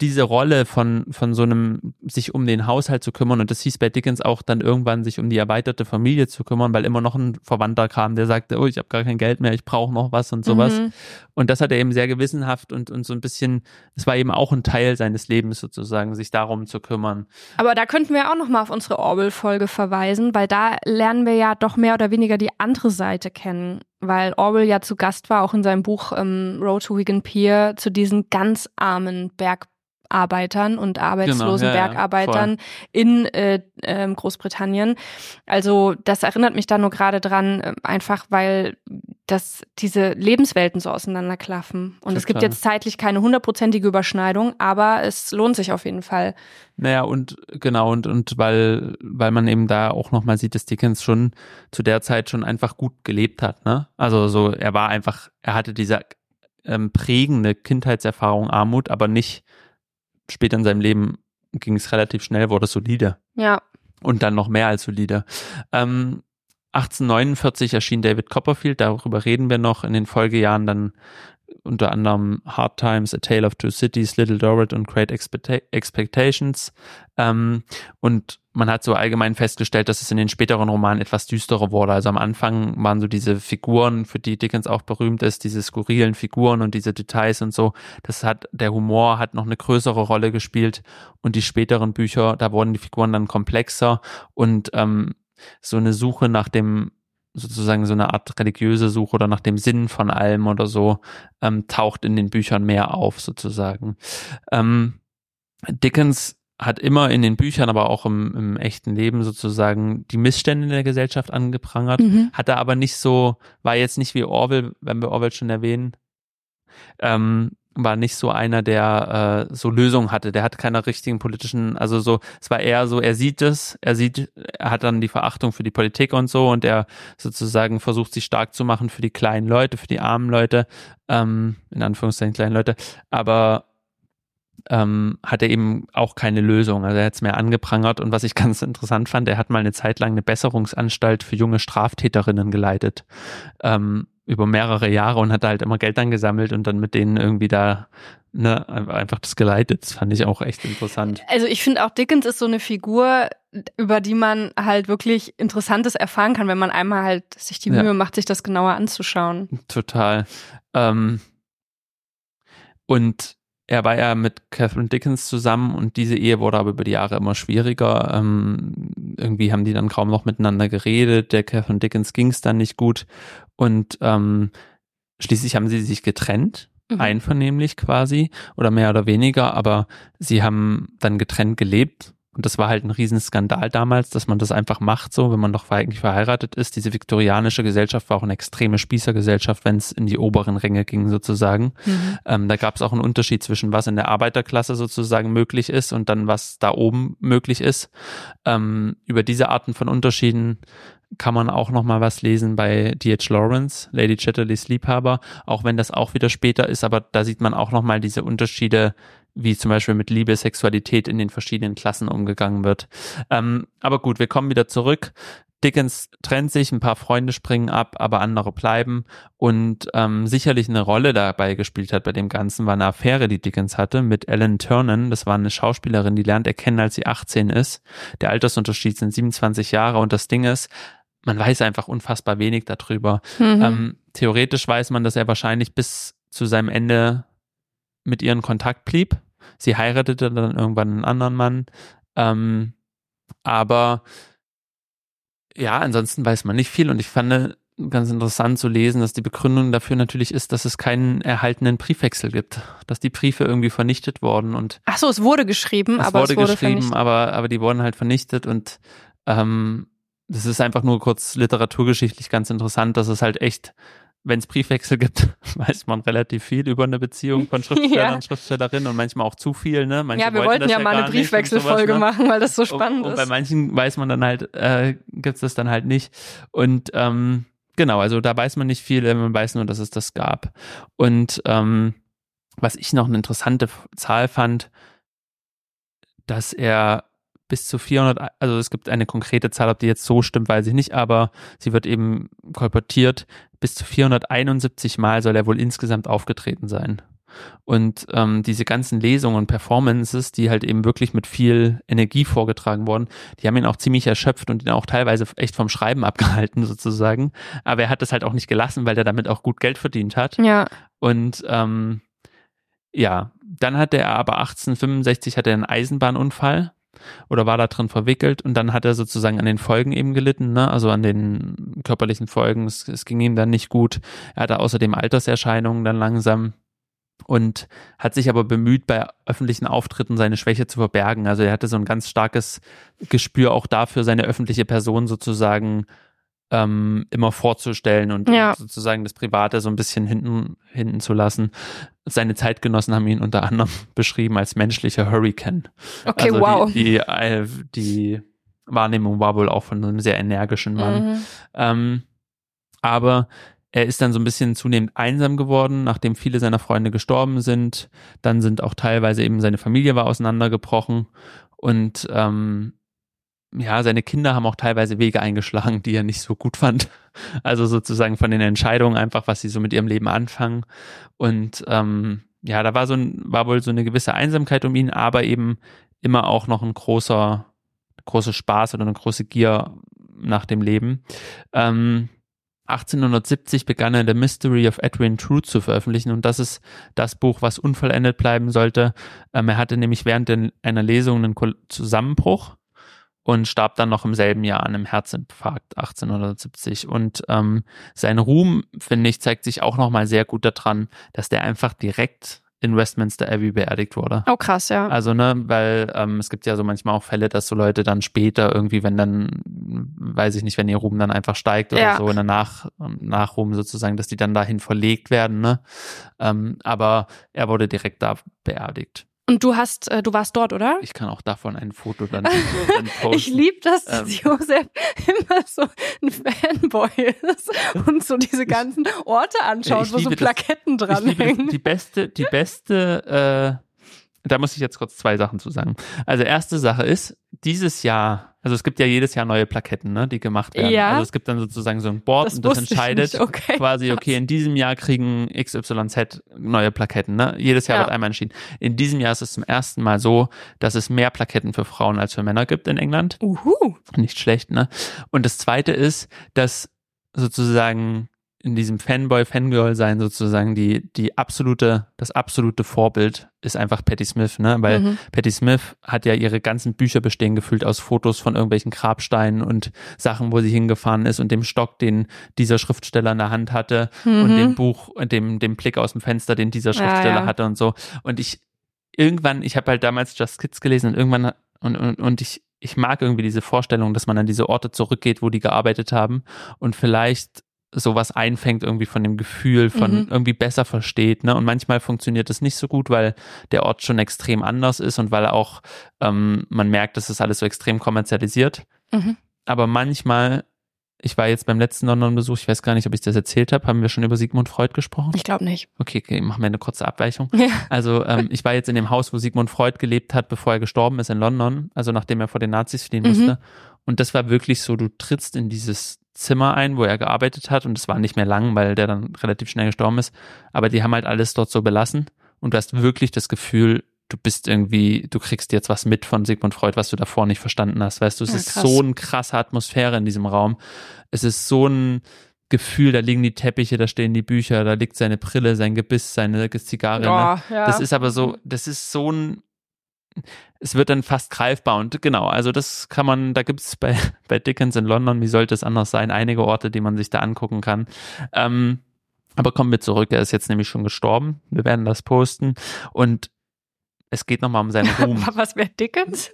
diese Rolle von, von so einem sich um den Haus Haushalt zu kümmern und das hieß bei Dickens auch dann irgendwann sich um die erweiterte Familie zu kümmern, weil immer noch ein Verwandter kam, der sagte, oh, ich habe gar kein Geld mehr, ich brauche noch was und sowas. Mhm. Und das hat er eben sehr gewissenhaft und, und so ein bisschen, es war eben auch ein Teil seines Lebens sozusagen, sich darum zu kümmern. Aber da könnten wir auch nochmal auf unsere Orwell-Folge verweisen, weil da lernen wir ja doch mehr oder weniger die andere Seite kennen weil Orwell ja zu Gast war, auch in seinem Buch ähm, Road to Wigan Pier, zu diesen ganz armen Berg Arbeitern und arbeitslosen genau, ja, Bergarbeitern ja, in äh, äh, Großbritannien. Also das erinnert mich da nur gerade dran, äh, einfach weil dass diese Lebenswelten so auseinanderklaffen. Und Total. es gibt jetzt zeitlich keine hundertprozentige Überschneidung, aber es lohnt sich auf jeden Fall. Naja, und genau, und, und weil, weil man eben da auch nochmal sieht, dass Dickens schon zu der Zeit schon einfach gut gelebt hat, ne? Also so, er war einfach, er hatte diese ähm, prägende Kindheitserfahrung Armut, aber nicht später in seinem Leben ging es relativ schnell, wurde solide. Ja. Und dann noch mehr als solide. Ähm, 1849 erschien David Copperfield, darüber reden wir noch in den Folgejahren dann unter anderem Hard Times, A Tale of Two Cities, Little Dorrit und Great Expectations. Ähm, und man hat so allgemein festgestellt, dass es in den späteren Romanen etwas düsterer wurde. Also am Anfang waren so diese Figuren, für die Dickens auch berühmt ist, diese skurrilen Figuren und diese Details und so. Das hat, der Humor hat noch eine größere Rolle gespielt. Und die späteren Bücher, da wurden die Figuren dann komplexer und ähm, so eine Suche nach dem sozusagen so eine Art religiöse Suche oder nach dem Sinn von allem oder so ähm, taucht in den Büchern mehr auf sozusagen. Ähm, Dickens hat immer in den Büchern, aber auch im, im echten Leben sozusagen die Missstände in der Gesellschaft angeprangert, mhm. hatte aber nicht so, war jetzt nicht wie Orwell, wenn wir Orwell schon erwähnen, ähm, war nicht so einer, der äh, so Lösungen hatte. Der hat keine richtigen politischen, also so, es war eher so, er sieht es, er sieht, er hat dann die Verachtung für die Politik und so und er sozusagen versucht sich stark zu machen für die kleinen Leute, für die armen Leute, ähm, in Anführungszeichen kleinen Leute, aber ähm, hat er eben auch keine Lösung. Also er hat es mehr angeprangert und was ich ganz interessant fand, er hat mal eine Zeit lang eine Besserungsanstalt für junge Straftäterinnen geleitet. Ähm, über mehrere Jahre und hat halt immer Geld angesammelt und dann mit denen irgendwie da ne, einfach das geleitet. Das fand ich auch echt interessant. Also ich finde auch Dickens ist so eine Figur, über die man halt wirklich Interessantes erfahren kann, wenn man einmal halt sich die Mühe ja. macht, sich das genauer anzuschauen. Total. Ähm, und er war ja mit Catherine Dickens zusammen und diese Ehe wurde aber über die Jahre immer schwieriger. Ähm, irgendwie haben die dann kaum noch miteinander geredet. Der Catherine Dickens ging es dann nicht gut und ähm, schließlich haben sie sich getrennt, mhm. einvernehmlich quasi oder mehr oder weniger, aber sie haben dann getrennt gelebt und das war halt ein Riesenskandal damals, dass man das einfach macht, so, wenn man doch eigentlich verheiratet ist. Diese viktorianische Gesellschaft war auch eine extreme Spießergesellschaft, wenn es in die oberen Ränge ging, sozusagen. Mhm. Ähm, da gab es auch einen Unterschied zwischen was in der Arbeiterklasse sozusagen möglich ist und dann was da oben möglich ist. Ähm, über diese Arten von Unterschieden kann man auch noch mal was lesen bei D.H. Lawrence, Lady Chatterleys Liebhaber, auch wenn das auch wieder später ist, aber da sieht man auch noch mal diese Unterschiede wie zum Beispiel mit Liebe, Sexualität in den verschiedenen Klassen umgegangen wird. Ähm, aber gut, wir kommen wieder zurück. Dickens trennt sich, ein paar Freunde springen ab, aber andere bleiben. Und ähm, sicherlich eine Rolle dabei gespielt hat bei dem Ganzen war eine Affäre, die Dickens hatte mit Ellen Turnen. Das war eine Schauspielerin, die lernt er kennen, als sie 18 ist. Der Altersunterschied sind 27 Jahre und das Ding ist, man weiß einfach unfassbar wenig darüber. Mhm. Ähm, theoretisch weiß man, dass er wahrscheinlich bis zu seinem Ende mit ihr in Kontakt blieb. Sie heiratete dann irgendwann einen anderen Mann. Ähm, aber ja, ansonsten weiß man nicht viel und ich fand ganz interessant zu lesen, dass die Begründung dafür natürlich ist, dass es keinen erhaltenen Briefwechsel gibt, dass die Briefe irgendwie vernichtet wurden und ach so, es wurde geschrieben, es aber wurde es wurde geschrieben, vernichtet. aber aber die wurden halt vernichtet und ähm, das ist einfach nur kurz literaturgeschichtlich ganz interessant, dass es halt echt wenn es Briefwechsel gibt, weiß man relativ viel über eine Beziehung von Schriftsteller ja. und Schriftstellerinnen und manchmal auch zu viel. Ne? Manche ja, wir wollten ja, ja mal eine Briefwechselfolge ne? machen, weil das so spannend und, ist. Und bei manchen weiß man dann halt, äh, gibt es das dann halt nicht. Und ähm, genau, also da weiß man nicht viel, man weiß nur, dass es das gab. Und ähm, was ich noch eine interessante Zahl fand, dass er bis zu 400, also es gibt eine konkrete Zahl, ob die jetzt so stimmt, weiß ich nicht, aber sie wird eben kolportiert, bis zu 471 Mal soll er wohl insgesamt aufgetreten sein. Und ähm, diese ganzen Lesungen und Performances, die halt eben wirklich mit viel Energie vorgetragen wurden, die haben ihn auch ziemlich erschöpft und ihn auch teilweise echt vom Schreiben abgehalten sozusagen. Aber er hat das halt auch nicht gelassen, weil er damit auch gut Geld verdient hat. Ja. Und ähm, ja, dann hatte er aber 1865 hatte er einen Eisenbahnunfall oder war da drin verwickelt und dann hat er sozusagen an den Folgen eben gelitten, ne? also an den körperlichen Folgen. Es, es ging ihm dann nicht gut. Er hatte außerdem Alterserscheinungen dann langsam und hat sich aber bemüht, bei öffentlichen Auftritten seine Schwäche zu verbergen. Also er hatte so ein ganz starkes Gespür auch dafür, seine öffentliche Person sozusagen ähm, immer vorzustellen und Ja. sozusagen das Private so ein bisschen hinten, hinten zu lassen. Seine Zeitgenossen haben ihn unter anderem beschrieben als menschlicher Hurricane. Okay, also wow. Die, die, äh, die Wahrnehmung war wohl auch von einem sehr energischen Mann. Mhm. Ähm, aber er ist dann so ein bisschen zunehmend einsam geworden, nachdem viele seiner Freunde gestorben sind. Dann sind auch teilweise eben seine Familie war auseinandergebrochen und ähm, ja, seine Kinder haben auch teilweise Wege eingeschlagen, die er nicht so gut fand. Also sozusagen von den Entscheidungen einfach, was sie so mit ihrem Leben anfangen. Und ähm, ja, da war so ein, war wohl so eine gewisse Einsamkeit um ihn, aber eben immer auch noch ein großer, großer Spaß oder eine große Gier nach dem Leben. Ähm, 1870 begann er The Mystery of Edwin Drood zu veröffentlichen und das ist das Buch, was unvollendet bleiben sollte. Ähm, er hatte nämlich während einer Lesung einen Zusammenbruch und starb dann noch im selben Jahr an einem Herzinfarkt 1870 und ähm, sein Ruhm, finde ich, zeigt sich auch nochmal sehr gut daran, dass der einfach direkt in Westminster Abbey beerdigt wurde. Oh, krass, ja. Also, ne, weil ähm, es gibt ja so manchmal auch Fälle, dass so Leute dann später irgendwie, wenn dann, weiß ich nicht, wenn ihr Ruhm dann einfach steigt oder Ja. so in der Nach Nachruhm sozusagen, dass die dann dahin verlegt werden, ne? Ähm, aber er wurde direkt da beerdigt. Und du hast, äh, du warst dort, oder? Ich kann auch davon ein Foto dann, dann posten. Ich liebe das, Ähm. dass Josef immer so ein Fanboy ist und so diese ganzen Orte anschaut, ich wo so das. Plaketten liebe dranhängen. das. Die beste, die beste, äh, da muss ich jetzt kurz zwei Sachen zu sagen. Also erste Sache ist, dieses Jahr, also es gibt ja jedes Jahr neue Plaketten, ne, die gemacht werden. Ja. Also es gibt dann sozusagen so ein Board Das und das entscheidet. Okay, quasi, okay, in diesem Jahr kriegen XYZ neue Plaketten, ne? Jedes Jahr Ja. wird einmal entschieden. In diesem Jahr ist es zum ersten Mal so, dass es mehr Plaketten für Frauen als für Männer gibt in England. Uhu. Nicht schlecht, ne? Und das zweite ist, dass sozusagen in diesem Fanboy-Fangirl-Sein sozusagen die, die absolute, das absolute Vorbild ist einfach Patti Smith, ne? Weil Mhm. Patti Smith hat ja ihre ganzen Bücher bestehen gefüllt aus Fotos von irgendwelchen Grabsteinen und Sachen, wo sie hingefahren ist und dem Stock, den dieser Schriftsteller in der Hand hatte und Mhm. dem Buch, und dem, dem Blick aus dem Fenster, den dieser Ja, Schriftsteller ja. hatte und so. Und ich, irgendwann, ich habe halt damals Just Kids gelesen und irgendwann, und, und, und ich, ich mag irgendwie diese Vorstellung, dass man an diese Orte zurückgeht, wo die gearbeitet haben und vielleicht sowas einfängt irgendwie von dem Gefühl, von Mhm. irgendwie besser versteht. Ne? Und manchmal funktioniert das nicht so gut, weil der Ort schon extrem anders ist und weil auch ähm, man merkt, dass das alles so extrem kommerzialisiert. Mhm. Aber manchmal, ich war jetzt beim letzten London-Besuch, ich weiß gar nicht, ob ich das erzählt habe, haben wir schon über Sigmund Freud gesprochen? Ich glaube nicht. Okay, okay, machen wir eine kurze Abweichung. Ja. Also ähm, ich war jetzt in dem Haus, wo Sigmund Freud gelebt hat, bevor er gestorben ist in London, also nachdem er vor den Nazis fliehen Mhm. musste. Und das war wirklich so, du trittst in dieses Zimmer ein, wo er gearbeitet hat und es war nicht mehr lang, weil der dann relativ schnell gestorben ist. Aber die haben halt alles dort so belassen und du hast wirklich das Gefühl, du bist irgendwie, du kriegst jetzt was mit von Sigmund Freud, was du davor nicht verstanden hast. Weißt du, es Ja, ist so eine krasse Atmosphäre in diesem Raum. Es ist so ein Gefühl, da liegen die Teppiche, da stehen die Bücher, da liegt seine Brille, sein Gebiss, seine Zigarre. ne? Oh, ja. Das ist aber so, das ist so ein, es wird dann fast greifbar und genau, also das kann man, da gibt es bei, bei Dickens in London, wie sollte es anders sein, einige Orte, die man sich da angucken kann. Ähm, aber kommen wir zurück, er ist jetzt nämlich schon gestorben, wir werden das posten und es geht nochmal um seinen Ruhm. Was wäre Dickens?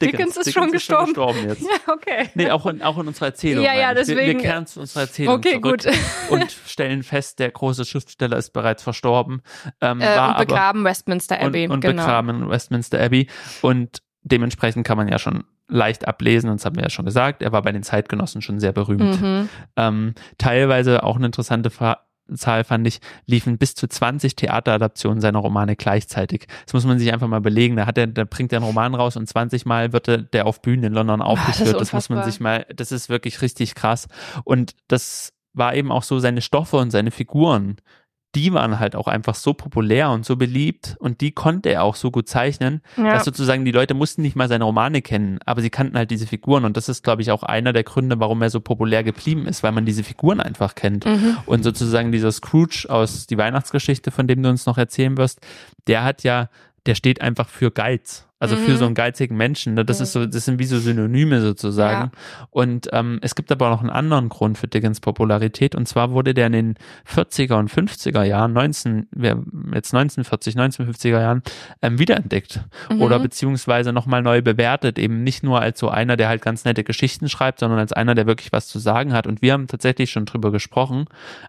Dickens ist schon gestorben. jetzt. Ja, okay. Nee, auch in, auch in unserer Erzählung. Ja, ja, ich. Wir, wir deswegen- kehren zu unserer Erzählung Okay, zurück gut. und stellen fest, der große Schriftsteller ist bereits verstorben. Ähm, Äh, war und aber- begraben Westminster Abbey. und, und genau. begraben in Westminster Abbey. Und dementsprechend kann man ja schon leicht ablesen, und das haben wir ja schon gesagt, er war bei den Zeitgenossen schon sehr berühmt. Mhm. Ähm, teilweise auch eine interessante Fa Zahl fand ich, liefen bis zu 20 Theateradaptionen seiner Romane gleichzeitig. Das muss man sich einfach mal belegen. Da hat er, da bringt er einen Roman raus und 20 Mal wird er, der auf Bühnen in London das ist aufgeführt. das muss man sich mal, das ist wirklich richtig krass. Und das war eben auch so seine Stoffe und seine Figuren die waren halt auch einfach so populär und so beliebt und die konnte er auch so gut zeichnen, ja. dass sozusagen die Leute mussten nicht mal seine Romane kennen, aber sie kannten halt diese Figuren und das ist, glaube ich, auch einer der Gründe, warum er so populär geblieben ist, weil man diese Figuren einfach kennt. Mhm. Und sozusagen dieser Scrooge aus die Weihnachtsgeschichte, von dem du uns noch erzählen wirst, der hat ja, der steht einfach für Geiz. Also mhm. für so einen geizigen Menschen. Ne? Das mhm. ist so, das sind wie so Synonyme sozusagen. Ja. Und ähm, es gibt aber noch einen anderen Grund für Dickens Popularität. Und zwar wurde der in den 40er und 50er Jahren, 19, jetzt 1940, 1950er Jahren, ähm, wiederentdeckt. Mhm. Oder beziehungsweise nochmal neu bewertet. Eben nicht nur als so einer, der halt ganz nette Geschichten schreibt, sondern als einer, der wirklich was zu sagen hat. Und wir haben tatsächlich schon drüber gesprochen,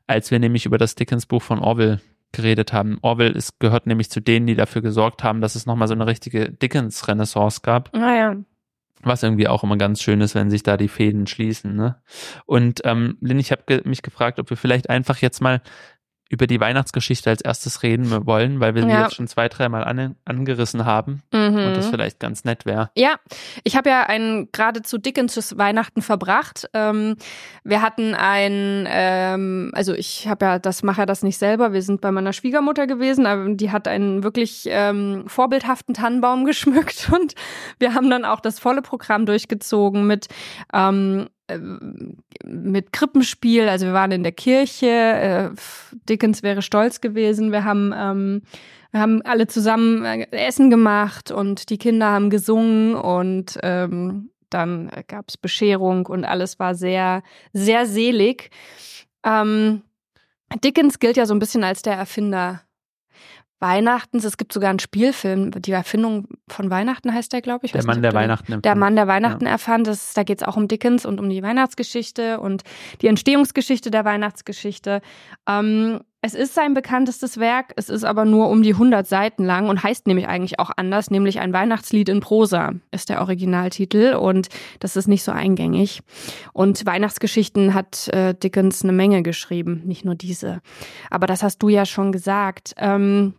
als wir nämlich über das Dickens Buch von Orwell geredet haben. Orwell ist, gehört nämlich zu denen, die dafür gesorgt haben, dass es nochmal so eine richtige Dickens-Renaissance gab. Naja. Ah, Was irgendwie auch immer ganz schön ist, wenn sich da die Fäden schließen. Ne? Und ähm, Lynn, ich habe ge mich gefragt, ob wir vielleicht einfach jetzt mal über die Weihnachtsgeschichte als erstes reden wollen, weil wir ja. sie jetzt schon zwei, dreimal an, angerissen haben mhm. und das vielleicht ganz nett wäre. Ja, ich habe ja ein geradezu Dickens Weihnachten verbracht. Ähm, wir hatten ein, ähm, also ich habe ja, das mache ja das nicht selber. Wir sind bei meiner Schwiegermutter gewesen, aber die hat einen wirklich ähm, vorbildhaften Tannenbaum geschmückt und wir haben dann auch das volle Programm durchgezogen mit ähm, äh, mit Krippenspiel, also wir waren in der Kirche, äh, Dickens wäre stolz gewesen, wir haben, ähm, wir haben alle zusammen äh, Essen gemacht und die Kinder haben gesungen und ähm, dann gab's Bescherung und alles war sehr, sehr selig. Ähm, Dickens gilt ja so ein bisschen als der Erfinder Weihnachtens. Es gibt sogar einen Spielfilm, die Erfindung von Weihnachten heißt der, glaube ich. Der Mann, der Weihnachten erfand. Der Mann, der Weihnachten ja. erfand. Das, da geht es auch um Dickens und um die Weihnachtsgeschichte und die Entstehungsgeschichte der Weihnachtsgeschichte. Ähm, es ist sein bekanntestes Werk, es ist aber nur um die 100 Seiten lang und heißt nämlich eigentlich auch anders, nämlich ein Weihnachtslied in Prosa ist der Originaltitel und das ist nicht so eingängig. Und Weihnachtsgeschichten hat äh, Dickens eine Menge geschrieben, nicht nur diese. Aber das hast du ja schon gesagt. Ähm,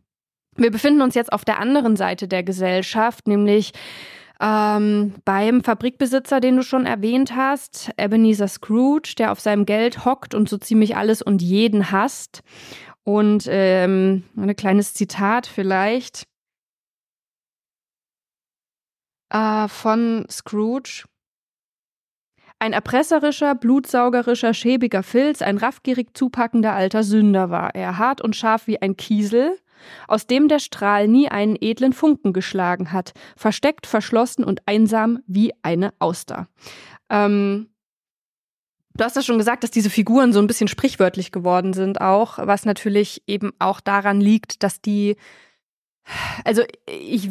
wir befinden uns jetzt auf der anderen Seite der Gesellschaft, nämlich ähm, beim Fabrikbesitzer, den du schon erwähnt hast, Ebenezer Scrooge, der auf seinem Geld hockt und so ziemlich alles und jeden hasst. Und ähm, ein kleines Zitat vielleicht äh, von Scrooge. Ein erpresserischer, blutsaugerischer, schäbiger Filz, ein raffgierig zupackender alter Sünder war er, hart und scharf wie ein Kiesel, aus dem der Strahl nie einen edlen Funken geschlagen hat, versteckt, verschlossen und einsam wie eine Auster. Ähm, Du hast ja schon gesagt, dass diese Figuren so ein bisschen sprichwörtlich geworden sind auch, was natürlich eben auch daran liegt, dass die also ich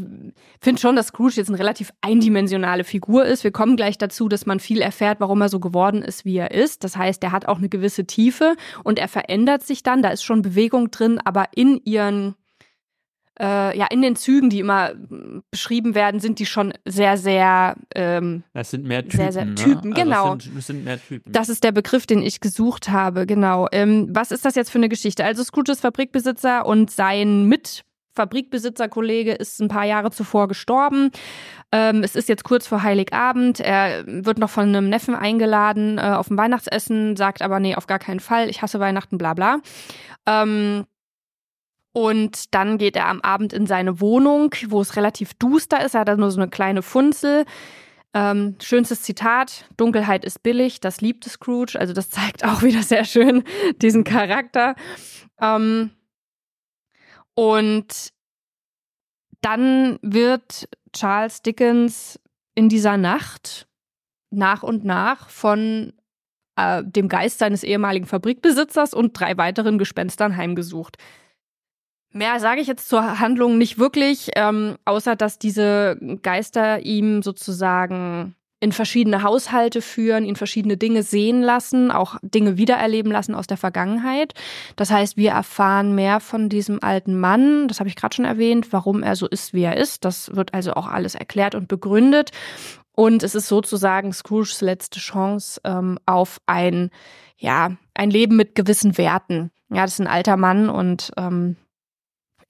finde schon, dass Scrooge jetzt eine relativ eindimensionale Figur ist. Wir kommen gleich dazu, dass man viel erfährt, warum er so geworden ist, wie er ist. Das heißt, er hat auch eine gewisse Tiefe und er verändert sich dann. Da ist schon Bewegung drin, aber in ihren äh, ja, in den Zügen, die immer beschrieben werden, sind die schon sehr, sehr. Ähm, das sind mehr Typen. Sehr, sehr Typen, ne? genau. Also es, sind, es sind, mehr Typen. Das ist der Begriff, den ich gesucht habe, genau. Ähm, was ist das jetzt für eine Geschichte? Also Scrooge ist Fabrikbesitzer und sein Mit Fabrikbesitzerkollege ist ein paar Jahre zuvor gestorben. Ähm, es ist jetzt kurz vor Heiligabend. Er wird noch von einem Neffen eingeladen äh, auf ein Weihnachtsessen, sagt aber, nee, auf gar keinen Fall. Ich hasse Weihnachten, bla bla. Ähm, und dann geht er am Abend in seine Wohnung, wo es relativ duster ist. Er hat da nur so eine kleine Funzel. Ähm, schönstes Zitat, Dunkelheit ist billig, das liebte Scrooge. Also das zeigt auch wieder sehr schön diesen Charakter. Ähm, und dann wird Charles Dickens in dieser Nacht nach und nach von äh, dem Geist seines ehemaligen Fabrikbesitzers und drei weiteren Gespenstern heimgesucht. Mehr sage ich jetzt zur Handlung nicht wirklich, ähm, außer dass diese Geister ihm sozusagen in verschiedene Haushalte führen, ihn verschiedene Dinge sehen lassen, auch Dinge wiedererleben lassen aus der Vergangenheit. Das heißt, wir erfahren mehr von diesem alten Mann, das habe ich gerade schon erwähnt, warum er so ist, wie er ist. Das wird also auch alles erklärt und begründet. Und es ist sozusagen Scrooges letzte Chance ähm, auf ein, ja, ein Leben mit gewissen Werten. Ja, das ist ein alter Mann und ähm,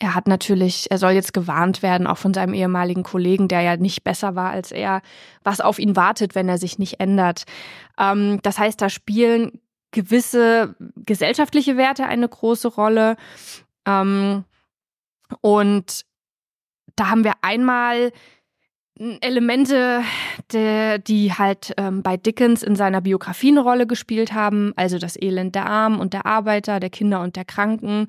er hat natürlich, er soll jetzt gewarnt werden, auch von seinem ehemaligen Kollegen, der ja nicht besser war als er, was auf ihn wartet, wenn er sich nicht ändert. Ähm, das heißt, da spielen gewisse gesellschaftliche Werte eine große Rolle. Ähm, und da haben wir einmal Elemente, de, die halt ähm, bei Dickens in seiner Biografie eine Rolle gespielt haben, also das Elend der Armen und der Arbeiter, der Kinder und der Kranken.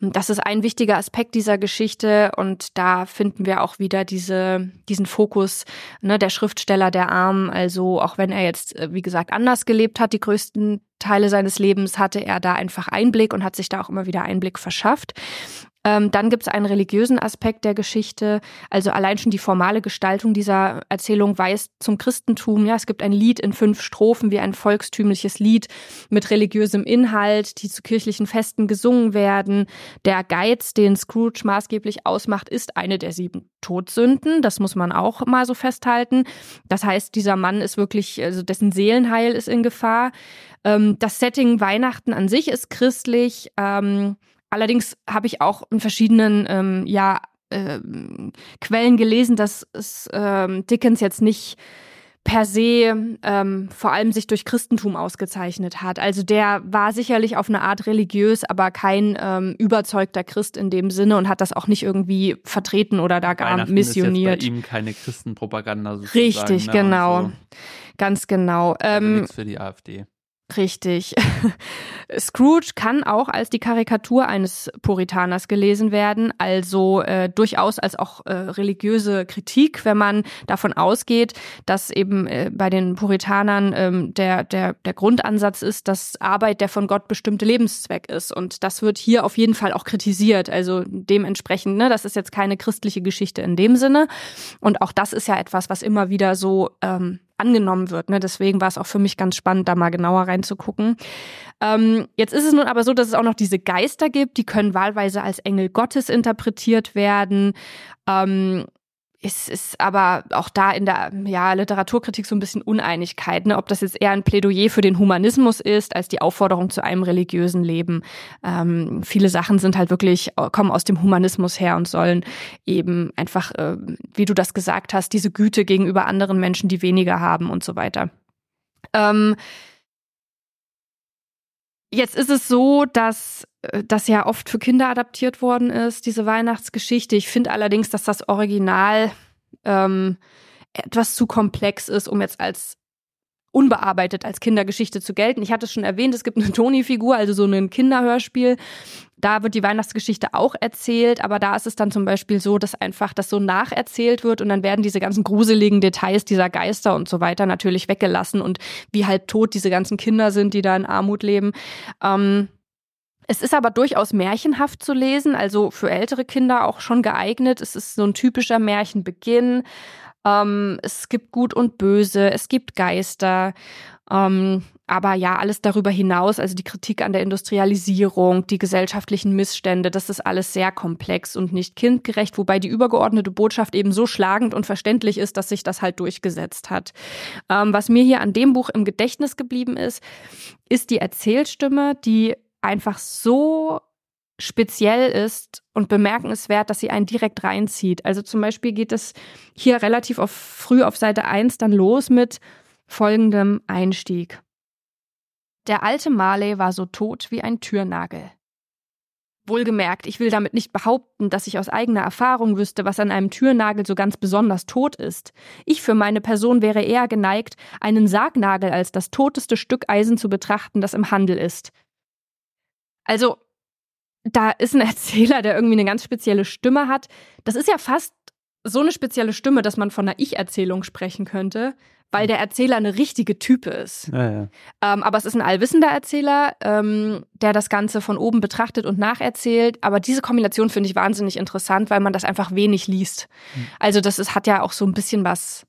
Das ist ein wichtiger Aspekt dieser Geschichte und da finden wir auch wieder diese, diesen Fokus, ne, der Schriftsteller der Armen. Also auch wenn er jetzt, äh, wie gesagt, anders gelebt hat, die größten Teile seines Lebens hatte er da einfach Einblick und hat sich da auch immer wieder Einblick verschafft. Ähm, dann gibt es einen religiösen Aspekt der Geschichte. Also allein schon die formale Gestaltung dieser Erzählung weist zum Christentum. Ja, es gibt ein Lied in fünf Strophen wie ein volkstümliches Lied mit religiösem Inhalt, die zu kirchlichen Festen gesungen werden. Der Geiz, den Scrooge maßgeblich ausmacht, ist eine der sieben Todsünden. Das muss man auch mal so festhalten. Das heißt, dieser Mann ist wirklich, also dessen Seelenheil ist in Gefahr. Ähm, das Setting Weihnachten an sich ist christlich. Ähm, Allerdings habe ich auch in verschiedenen ähm, ja, äh, Quellen gelesen, dass es ähm, Dickens jetzt nicht per se ähm, vor allem sich durch Christentum ausgezeichnet hat. Also der war sicherlich auf eine Art religiös, aber kein ähm, überzeugter Christ in dem Sinne und hat das auch nicht irgendwie vertreten oder da gar missioniert. Ist jetzt bei ihm keine Christenpropaganda sozusagen. Richtig, ne? genau. So. Ganz genau. Also ähm, nichts für die AfD. Richtig. Scrooge kann auch als die Karikatur eines Puritaners gelesen werden, also äh, durchaus als auch äh, religiöse Kritik, wenn man davon ausgeht, dass eben äh, bei den Puritanern ähm, der, der, der Grundansatz ist, dass Arbeit der von Gott bestimmte Lebenszweck ist. Und das wird hier auf jeden Fall auch kritisiert. Also dementsprechend, ne, das ist jetzt keine christliche Geschichte in dem Sinne. Und auch das ist ja etwas, was immer wieder so ähm, angenommen wird. Ne? Deswegen war es auch für mich ganz spannend, da mal genauer reinzugucken. Ähm, jetzt ist es nun aber so, dass es auch noch diese Geister gibt, die können wahlweise als Engel Gottes interpretiert werden. Ähm, es ist aber auch da in der ja, Literaturkritik so ein bisschen Uneinigkeit, ne? ob das jetzt eher ein Plädoyer für den Humanismus ist, als die Aufforderung zu einem religiösen Leben. Ähm, viele Sachen sind halt wirklich, kommen aus dem Humanismus her und sollen eben einfach, äh, wie du das gesagt hast, diese Güte gegenüber anderen Menschen, die weniger haben und so weiter. Ähm, Jetzt ist es so, dass äh, das ja oft für Kinder adaptiert worden ist, diese Weihnachtsgeschichte. Ich finde allerdings, dass das Original ähm, etwas zu komplex ist, um jetzt als unbearbeitet als Kindergeschichte zu gelten. Ich hatte es schon erwähnt, es gibt eine Toni-Figur, also so ein Kinderhörspiel. Da wird die Weihnachtsgeschichte auch erzählt, aber da ist es dann zum Beispiel so, dass einfach das so nacherzählt wird und dann werden diese ganzen gruseligen Details dieser Geister und so weiter natürlich weggelassen und wie halb tot diese ganzen Kinder sind, die da in Armut leben. Ähm, es ist aber durchaus märchenhaft zu lesen, also für ältere Kinder auch schon geeignet. Es ist so ein typischer Märchenbeginn. Ähm, es gibt Gut und Böse, es gibt Geister. Ähm, aber ja, alles darüber hinaus, also die Kritik an der Industrialisierung, die gesellschaftlichen Missstände, das ist alles sehr komplex und nicht kindgerecht, wobei die übergeordnete Botschaft eben so schlagend und verständlich ist, dass sich das halt durchgesetzt hat. Ähm, was mir hier an dem Buch im Gedächtnis geblieben ist, ist die Erzählstimme, die einfach so speziell ist und bemerkenswert, dass sie einen direkt reinzieht. Also zum Beispiel geht es hier relativ auf, früh auf Seite 1 dann los mit folgendem Einstieg. Der alte Marley war so tot wie ein Türnagel. Wohlgemerkt, ich will damit nicht behaupten, dass ich aus eigener Erfahrung wüsste, was an einem Türnagel so ganz besonders tot ist. Ich für meine Person wäre eher geneigt, einen Sargnagel als das toteste Stück Eisen zu betrachten, das im Handel ist. Also, da ist ein Erzähler, der irgendwie eine ganz spezielle Stimme hat. Das ist ja fast so eine spezielle Stimme, dass man von einer Ich-Erzählung sprechen könnte, weil der Erzähler eine richtige Type ist. Ja, ja. Ähm, aber es ist ein allwissender Erzähler, ähm, der das Ganze von oben betrachtet und nacherzählt. Aber diese Kombination finde ich wahnsinnig interessant, weil man das einfach wenig liest. Mhm. Also das ist, hat ja auch so ein bisschen was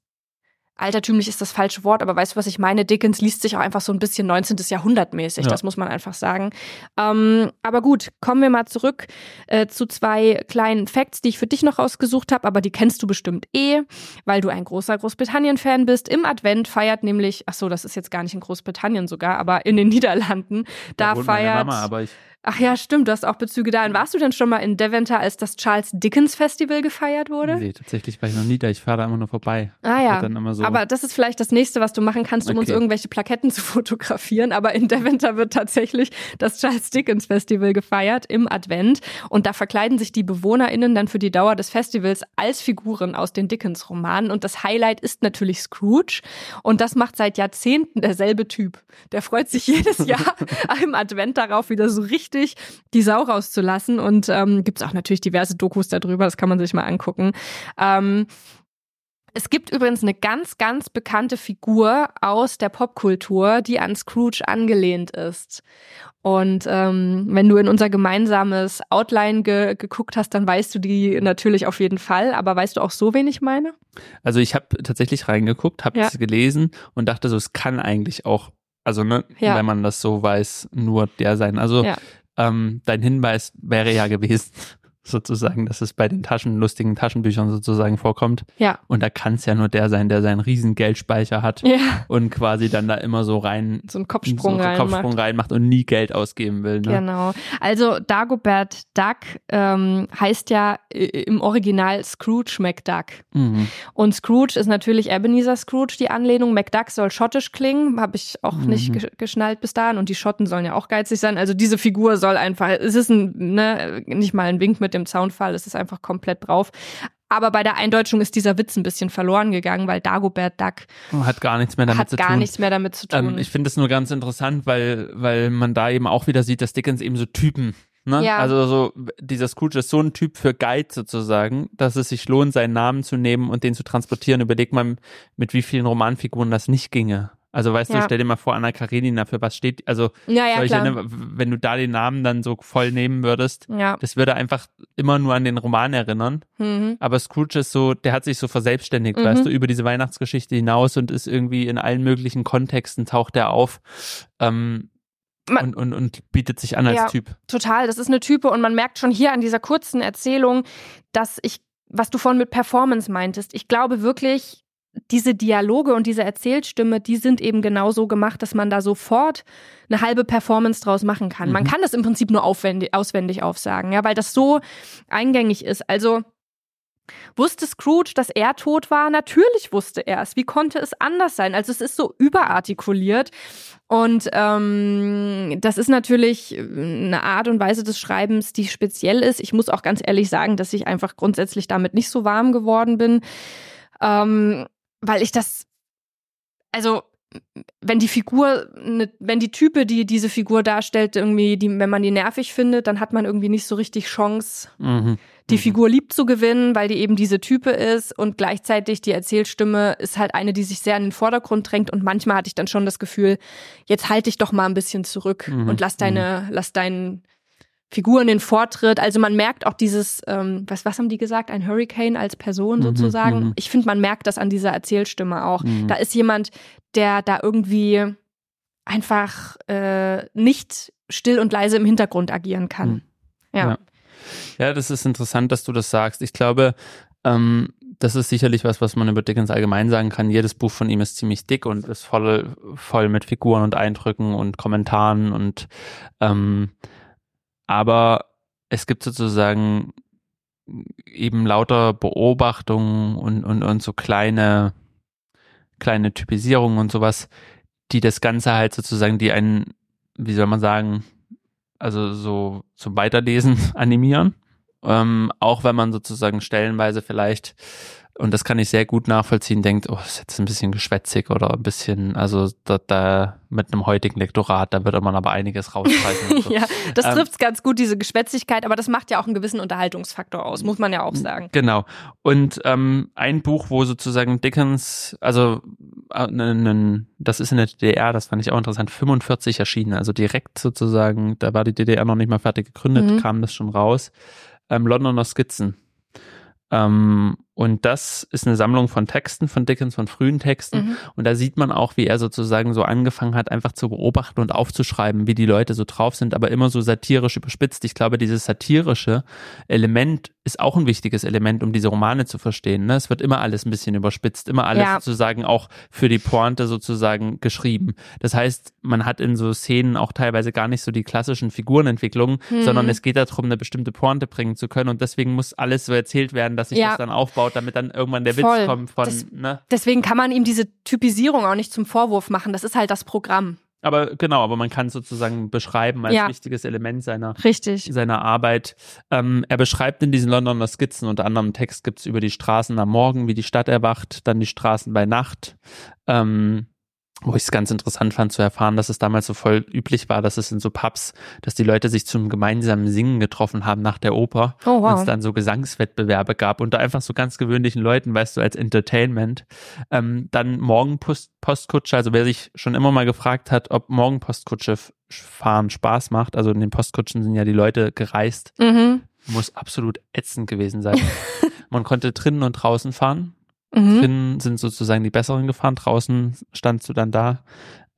altertümlich ist das falsche Wort, aber weißt du, was ich meine? Dickens liest sich auch einfach so ein bisschen 19. Jahrhundert mäßig, ja. das muss man einfach sagen. Ähm, aber gut, kommen wir mal zurück äh, zu zwei kleinen Facts, die ich für dich noch rausgesucht habe, aber die kennst du bestimmt eh, weil du ein großer Großbritannien-Fan bist. Im Advent feiert nämlich, ach so, das ist jetzt gar nicht in Großbritannien sogar, aber in den Niederlanden, da, da feiert Mama, aber ich Ach ja, stimmt, du hast auch Bezüge dahin. Warst du denn schon mal in Deventer, als das Charles Dickens Festival gefeiert wurde? Nee, tatsächlich war ich noch nie da. Ich fahre da immer nur vorbei. Ah ja. So- Aber das ist vielleicht das nächste, was du machen kannst, um uns Okay. irgendwelche Plaketten zu fotografieren. Aber in Deventer wird tatsächlich das Charles Dickens Festival gefeiert im Advent. Und da verkleiden sich die BewohnerInnen dann für die Dauer des Festivals als Figuren aus den Dickens-Romanen. Und das Highlight ist natürlich Scrooge. Und das macht seit Jahrzehnten derselbe Typ. Der freut sich jedes Jahr im Advent darauf, wieder so richtig die Sau rauszulassen. Und ähm, gibt es auch natürlich diverse Dokus darüber, das kann man sich mal angucken. Ähm, es gibt übrigens eine ganz, ganz bekannte Figur aus der Popkultur, die an Scrooge angelehnt ist. Und ähm, wenn du in unser gemeinsames Outline ge geguckt hast, dann weißt du die natürlich auf jeden Fall. Aber weißt du auch so, wen ich meine? Also ich habe tatsächlich reingeguckt, habe Ja. es gelesen und dachte so, es kann eigentlich auch, also ne, Ja. wenn man das so weiß, nur der sein. Also Ja. Ähm, dein Hinweis wäre ja gewesen, sozusagen, dass es bei den Taschen, lustigen Taschenbüchern sozusagen vorkommt. Ja. Und da kann es ja nur der sein, der seinen riesen Geldspeicher hat Ja. und quasi dann da immer so rein So einen Kopfsprung so einen reinmacht. Kopfsprung reinmacht und nie Geld ausgeben will. Ne? Genau. Also Dagobert Duck ähm, heißt ja äh, im Original Scrooge McDuck. Mhm. Und Scrooge ist natürlich Ebenezer Scrooge, die Anlehnung. McDuck soll schottisch klingen, habe ich auch nicht Mhm. ge geschnallt bis dahin. Und die Schotten sollen ja auch geizig sein. Also diese Figur soll einfach, es ist ein, ne, nicht mal ein Wink mit dem Zaunfall, es ist einfach komplett drauf. Aber bei der Eindeutschung ist dieser Witz ein bisschen verloren gegangen, weil Dagobert Duck Hat gar nichts mehr damit hat zu gar tun. nichts mehr damit zu tun. Ähm, ich finde es nur ganz interessant, weil, weil man da eben auch wieder sieht, dass Dickens eben so Typen, ne? Ja. Also so, dieser Scrooge ist so ein Typ für Guide sozusagen, dass es sich lohnt, seinen Namen zu nehmen und den zu transportieren. Überleg mal, mit wie vielen Romanfiguren das nicht ginge. Also weißt du, Ja. stell dir mal vor, Anna Karenina, für was steht, also ja, ja, solche, ne, wenn du da den Namen dann so voll nehmen würdest, Ja. das würde einfach immer nur an den Roman erinnern. Mhm. Aber Scrooge ist so, der hat sich so verselbstständigt, Mhm. weißt du, über diese Weihnachtsgeschichte hinaus und ist irgendwie in allen möglichen Kontexten taucht er auf ähm, Ma- und, und, und bietet sich an als. Typ. Total, das ist eine Type und man merkt schon hier an dieser kurzen Erzählung, dass ich, was du vorhin mit Performance meintest, ich glaube wirklich, diese Dialoge und diese Erzählstimme, die sind eben genau so gemacht, dass man da sofort eine halbe Performance draus machen kann. Man Mhm. kann das im Prinzip nur aufwendig, auswendig aufsagen, ja, weil das so eingängig ist. Also Wusste Scrooge, dass er tot war? Natürlich wusste er es. Wie konnte es anders sein? Also es ist so überartikuliert. Und ähm, das ist natürlich eine Art und Weise des Schreibens, die speziell ist. Ich muss auch ganz ehrlich sagen, dass ich einfach grundsätzlich damit nicht so warm geworden bin, ähm, weil ich das, also wenn die Figur, ne, wenn die Type, die diese Figur darstellt, irgendwie, die, wenn man die nervig findet, dann hat man irgendwie nicht so richtig Chance, Mhm. die Mhm. Figur lieb zu gewinnen, weil die eben diese Type ist und gleichzeitig die Erzählstimme ist halt eine, die sich sehr in den Vordergrund drängt und manchmal hatte ich dann schon das Gefühl, jetzt halte ich doch mal ein bisschen zurück Mhm. und lass deine, lass deinen Figuren den Vortritt. Also man merkt auch dieses, ähm, was, was haben die gesagt, ein Hurricane als Person Mhm, sozusagen. mhm. Ich finde, man merkt das an dieser Erzählstimme auch. Mhm. Da ist jemand, der da irgendwie einfach äh, nicht still und leise im Hintergrund agieren kann. Mhm. Ja. Ja. Ja, das ist interessant, dass du das sagst. Ich glaube, ähm, das ist sicherlich was, was man über Dickens allgemein sagen kann. Jedes Buch von ihm ist ziemlich dick und ist voll, voll mit Figuren und Eindrücken und Kommentaren und ähm, aber es gibt sozusagen eben lauter Beobachtungen und, und, und so kleine, kleine Typisierungen und sowas, die das Ganze halt sozusagen, die einen, wie soll man sagen, also so zum Weiterlesen animieren. Ähm, auch wenn man sozusagen stellenweise vielleicht, und das kann ich sehr gut nachvollziehen, denkt, oh, das ist jetzt ein bisschen geschwätzig oder ein bisschen, also da, da mit einem heutigen Lektorat, da würde man aber einiges rausstreichen. und so. Ja, das Ähm, trifft's ganz gut, diese Geschwätzigkeit, aber das macht ja auch einen gewissen Unterhaltungsfaktor aus, muss man ja auch sagen. Genau. Und ähm, ein Buch, wo sozusagen Dickens, also äh, nen- nen- das ist in der DDR, das fand ich auch interessant, 45 erschienen, also direkt sozusagen, da war die DDR noch nicht mal fertig gegründet, Mhm. kam das schon raus. Ähm, Londoner Skizzen. Ähm, Und das ist eine Sammlung von Texten von Dickens, von frühen Texten. Mhm. Und da sieht man auch, wie er sozusagen so angefangen hat, einfach zu beobachten und aufzuschreiben, wie die Leute so drauf sind, aber immer so satirisch überspitzt. Ich glaube, dieses satirische Element ist auch ein wichtiges Element, um diese Romane zu verstehen. Ne? Es wird immer alles ein bisschen überspitzt, immer alles ja. sozusagen auch für die Pointe sozusagen geschrieben. Das heißt, man hat in so Szenen auch teilweise gar nicht so die klassischen Figurenentwicklungen, mhm. sondern es geht darum, eine bestimmte Pointe bringen zu können. Und deswegen muss alles so erzählt werden, dass sich ja. das dann aufbaut aufbaut, damit dann irgendwann der Voll. Witz kommt von. Das, ne? Deswegen kann man ihm diese Typisierung auch nicht zum Vorwurf machen. Das ist halt das Programm. Aber genau, aber man kann es sozusagen beschreiben als ja. wichtiges Element seiner, Richtig. seiner Arbeit. Ähm, er beschreibt in diesen Londoner Skizzen unter anderem Text gibt es über die Straßen am Morgen, wie die Stadt erwacht, dann die Straßen bei Nacht. Ähm, wo ich es ganz interessant fand zu erfahren, dass es damals so voll üblich war, dass es in so Pubs, dass die Leute sich zum gemeinsamen Singen getroffen haben nach der Oper oh, wow. und es dann so Gesangswettbewerbe gab unter einfach so ganz gewöhnlichen Leuten, weißt du, als Entertainment. Ähm, dann Morgenpostkutsche, also wer sich schon immer mal gefragt hat, ob Morgenpostkutsche fahren Spaß macht, also in den Postkutschen sind ja die Leute gereist, mhm. muss absolut ätzend gewesen sein. Man konnte drinnen und draußen fahren, Mhm. Drinnen sind sozusagen die besseren gefahren, draußen standst du dann da.